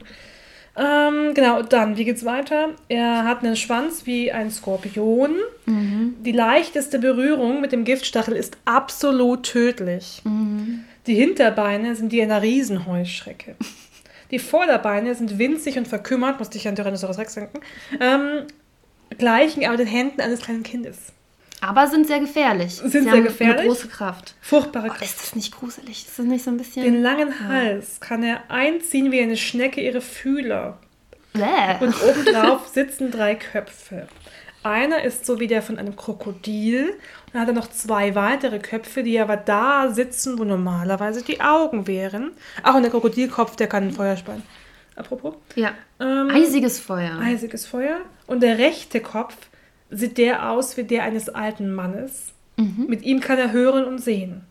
Ähm, genau, dann, wie geht's weiter? Er hat einen Schwanz wie ein Skorpion. Mhm. Die leichteste Berührung mit dem Giftstachel ist absolut tödlich. Mhm. Die Hinterbeine sind die einer Riesenheuschrecke. Die Vorderbeine sind winzig und verkümmert, musste ich an Tyrannosaurus Rex denken, ähm, gleichen aber den Händen eines kleinen Kindes. Aber sind sehr gefährlich. Sind Sie sehr gefährlich. Eine große Kraft. Furchtbare Kraft. Oh, ist das nicht gruselig? Ist das nicht so ein bisschen. Den langen Hals kann er einziehen wie eine Schnecke ihre Fühler. Bäh. Und obendrauf sitzen drei Köpfe. Einer ist so wie der von einem Krokodil. Und dann hat er noch zwei weitere Köpfe, die aber da sitzen, wo normalerweise die Augen wären. Ach, und der Krokodilkopf, der kann ein Feuer speien. Apropos. Ja. Ähm, eisiges Feuer. Eisiges Feuer. Und der rechte Kopf sieht der aus wie der eines alten Mannes. Mhm. Mit ihm kann er hören und sehen.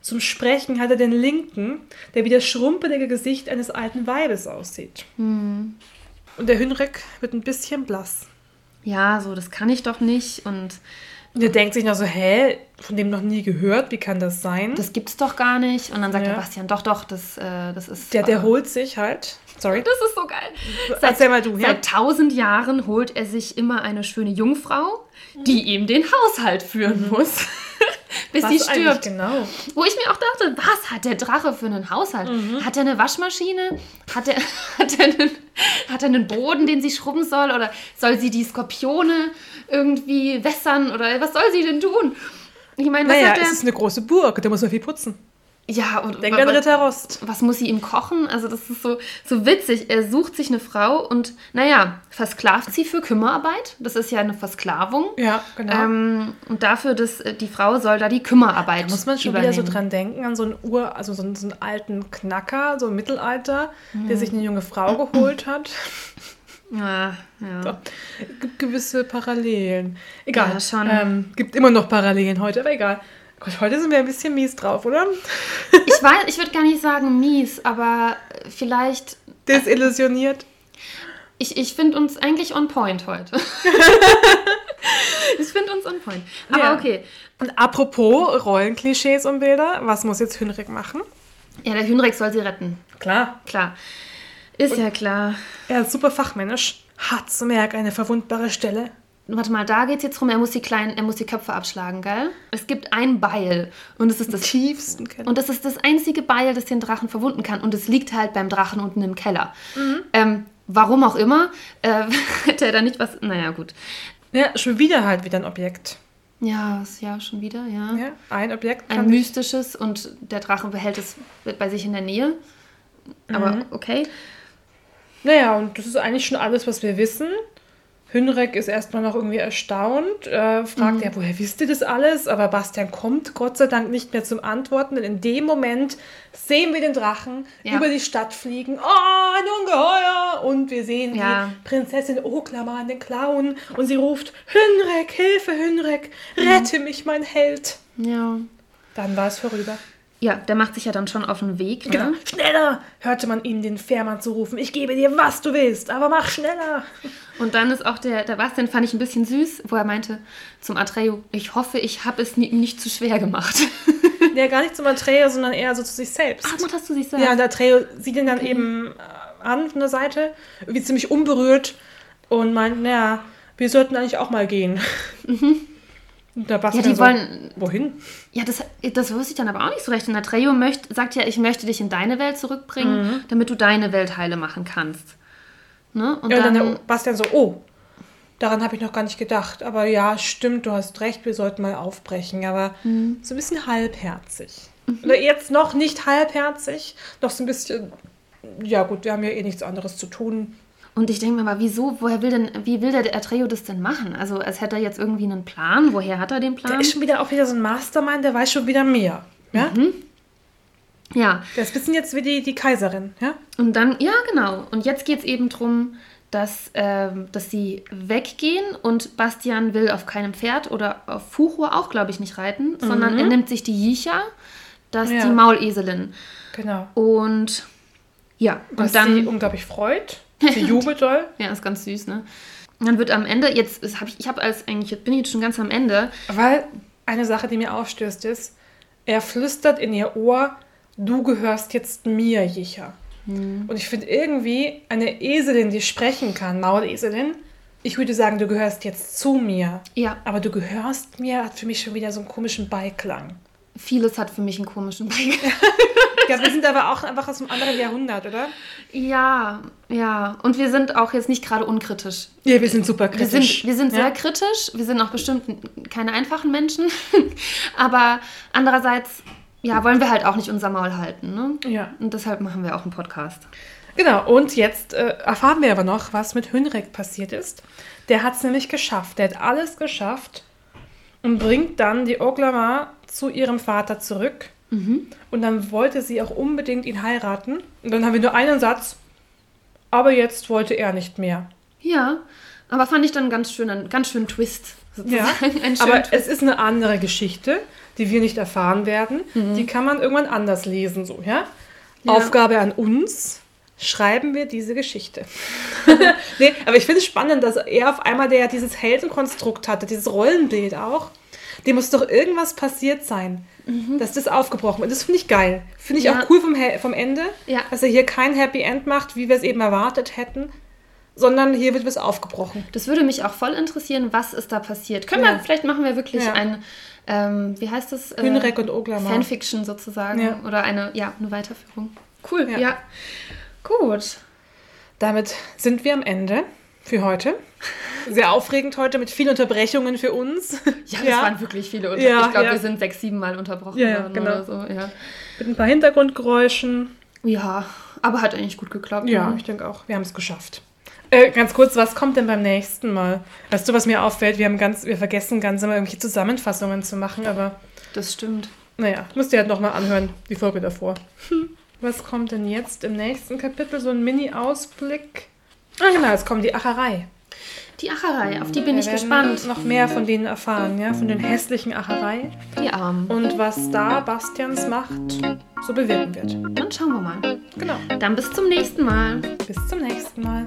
Zum Sprechen hat er den linken, der wie das schrumpelige Gesicht eines alten Weibes aussieht. Hm. Und der Hünrek wird ein bisschen blass. Ja, so, das kann ich doch nicht. Und Und er denkt sich noch so, hä, von dem noch nie gehört, wie kann das sein? das gibt's doch gar nicht. Und dann sagt Ja. der Bastian, doch, doch, das, äh, das ist. der, der holt sich halt, sorry, Das ist so geil. Erzähl mal du, ja. Seit tausend Jahren holt er sich immer eine schöne Jungfrau, die ihm den Haushalt führen muss. Bis Was sie stirbt. Genau. Wo ich mir auch dachte, was hat der Drache für einen Haushalt? Hat er eine Waschmaschine? Hat er, hat, er einen, hat er einen Boden, den sie schrubben soll? Oder soll sie die Skorpione irgendwie wässern? Oder was soll sie denn tun? Ich meine, was Naja, hat er? es ist eine große Burg, da muss man viel putzen. Ja, und Denk an Ritter Rost. was muss sie ihm kochen? Also das ist so, so witzig. Er sucht sich eine Frau und, naja, versklavt sie für Kümmerarbeit. Das ist ja eine Versklavung. Ja, genau. Ähm, und dafür, dass äh, die Frau soll da die Kümmerarbeit Muss man schon übernehmen. wieder so dran denken, an so einen Ur, also so einen, so einen alten Knacker, so im Mittelalter, der sich eine junge Frau geholt hat. Ja, ja. Gibt gewisse Parallelen. Egal. Ja, schon. Ähm, gibt immer noch Parallelen heute, aber egal. Gott, heute sind wir ein bisschen mies drauf, oder? Ich weiß, ich würde gar nicht sagen mies, aber vielleicht. Desillusioniert. Ich, ich finde uns eigentlich on point heute. ich finde uns on point. Aber Ja. okay. Und apropos Rollenklischees und Bilder, was muss jetzt Hünrik machen? Ja, der Hünrek soll sie retten. Klar. Klar. Ist ja klar. Er ist super fachmännisch. Hat zum Merk eine verwundbare Stelle. Warte mal, da geht es jetzt rum, er muss die kleinen, er muss die Köpfe abschlagen, gell? Es gibt ein Beil und es ist das Tiefsten kennen. Und das ist das einzige Beil, das den Drachen verwunden kann. Und es liegt halt beim Drachen unten im Keller. Ähm, warum auch immer, äh, hätte er da nicht was. Naja, gut. Ja, schon wieder halt wieder ein Objekt. Ja, ja schon wieder, ja. Ja, ein Objekt Ein mystisches und der Drache behält es bei sich in der Nähe. Aber okay. Naja, und das ist eigentlich schon alles, was wir wissen. Hünrek ist erstmal noch irgendwie erstaunt, äh, fragt, Mhm. ja, woher wisst ihr das alles? Aber Bastian kommt Gott sei Dank nicht mehr zum Antworten, denn in dem Moment sehen wir den Drachen Ja. über die Stadt fliegen. Oh, ein Ungeheuer! Und wir sehen Ja. die Prinzessin Oklaman, den Clown, und sie ruft, Hünrek, Hilfe, Hünrek, rette mich, mein Held. Ja. Dann war es vorüber. Ja, der macht sich ja dann schon auf den Weg. Ne? Genau. Schneller! hörte man ihn den Fährmann zu rufen. Ich gebe dir, was du willst, aber mach schneller! Und dann ist auch der, der Bastian, fand ich ein bisschen süß, wo er meinte zum Atreo, ich hoffe, ich habe es ihm nicht zu schwer gemacht. Ja, gar nicht zum Atreo, sondern eher so zu sich selbst. Ach, hast du sich so Ja, und der Atreo sieht ihn dann eben äh, an von der Seite, irgendwie ziemlich unberührt und meint, naja, wir sollten eigentlich auch mal gehen. Und der Ja, die so, wollen, wohin? Ja, das, das wusste ich dann aber auch nicht so recht. Und Atreo möcht, sagt ja, ich möchte dich in deine Welt zurückbringen, damit du deine Welt heile machen kannst. Ne? Und Ja, und dann, dann Bastian so, oh, daran habe ich noch gar nicht gedacht. Aber ja, stimmt, du hast recht, wir sollten mal aufbrechen. Aber Mhm. so ein bisschen halbherzig. Oder jetzt noch nicht halbherzig, noch so ein bisschen, ja gut, wir haben ja eh nichts anderes zu tun. Und ich denke mir aber, wieso, woher will denn, wie will der Atreo das denn machen? Also, als hätte er jetzt irgendwie einen Plan. Woher hat er den Der Plan? ist schon wieder auch wieder so ein Mastermind, der weiß schon wieder mehr. Ja? Mhm. Ja, Der ist ein bisschen jetzt wie die, die Kaiserin. Ja? und dann, ja, genau. Und jetzt geht es eben darum, dass, ähm, dass sie weggehen und Bastian will auf keinem Pferd oder auf Fuchur auch, glaube ich, nicht reiten, sondern er nimmt sich die Jicha, das Ja. die Mauleselin. Genau. Und ja, Was und dann. sie unglaublich freut. Sie jubelt doll. Ja, ist ganz süß, ne? Und dann wird am Ende, jetzt habe ich, ich habe als eigentlich, jetzt bin ich jetzt schon ganz am Ende. Weil eine Sache, die mir aufstößt, ist, er flüstert in ihr Ohr, du gehörst jetzt mir, Jicha. Hm. Und ich finde irgendwie eine Eselin, die sprechen kann, Mauleselin, ich würde sagen, du gehörst jetzt zu mir. Ja, Aber du gehörst mir, hat für mich schon wieder so einen komischen Beiklang. Vieles hat für mich einen komischen Beigeschmack. Ich glaube, wir sind aber auch einfach aus einem anderen Jahrhundert, oder? ja, ja. Und wir sind auch jetzt nicht gerade unkritisch. Ja, wir sind super Wir kritisch. sind, wir sind sehr ja? kritisch. Wir sind auch bestimmt keine einfachen Menschen. Aber andererseits, ja, wollen wir halt auch nicht unser Maul halten, ne? Ja. Und deshalb machen wir auch einen Podcast. Genau, und jetzt äh, erfahren wir aber noch, was mit Hünrek passiert ist. Der hat es nämlich geschafft. Der hat alles geschafft und bringt dann die Oglama zu ihrem Vater zurück. Und dann wollte sie auch unbedingt ihn heiraten. Und dann haben wir nur einen Satz. Aber jetzt wollte er nicht mehr. Ja, Aber fand ich dann ganz schön, einen ganz schönen Twist. Ja, aber Twist. es ist eine andere Geschichte, die wir nicht erfahren werden. Mhm. Die kann man irgendwann anders lesen, so, ja? ja. Aufgabe an uns, schreiben wir diese Geschichte. nee, aber ich finde es spannend, dass er auf einmal, der ja dieses Heldenkonstrukt hatte, dieses Rollenbild auch, dem muss doch irgendwas passiert sein, mhm. dass das aufgebrochen wird. Das finde ich geil. Finde ich ja. auch cool vom, vom Ende, ja. dass er hier kein Happy End macht, wie wir es eben erwartet hätten, sondern hier wird was aufgebrochen. Das würde mich auch voll interessieren, was ist da passiert. Können ja. wir, vielleicht machen wir wirklich ein, ähm, wie heißt das? Äh, und Oglamar. Fanfiction sozusagen. Oder eine, ja, eine Weiterführung. Cool, ja. Gut. Damit sind wir am Ende für heute. Sehr aufregend heute mit vielen Unterbrechungen für uns. Ja, das ja. waren wirklich viele Unterbrechungen. Ja, ich glaube, ja. wir sind sechs, sieben Mal unterbrochen worden genau. oder so. Ja. Mit ein paar Hintergrundgeräuschen. Ja, aber hat eigentlich gut geklappt. Ja, ich denke auch. Wir haben es geschafft. Äh, ganz kurz, was kommt denn beim nächsten Mal? Weißt du, was mir auffällt? Wir, haben ganz, wir vergessen ganz immer irgendwelche Zusammenfassungen zu machen, aber. Das stimmt. Naja, müsst ihr halt nochmal anhören, die Folge davor. Hm. Was kommt denn jetzt im nächsten Kapitel? So ein Mini-Ausblick. Ah, genau, jetzt kommt die Acherei. Die Acherei, auf die bin Wir ich gespannt. noch mehr von denen erfahren, ja, von den hässlichen Acherei. Die Armen. Und was da Bastians Macht so bewirken wird. Dann schauen wir mal. Genau. Dann bis zum nächsten Mal. Bis zum nächsten Mal.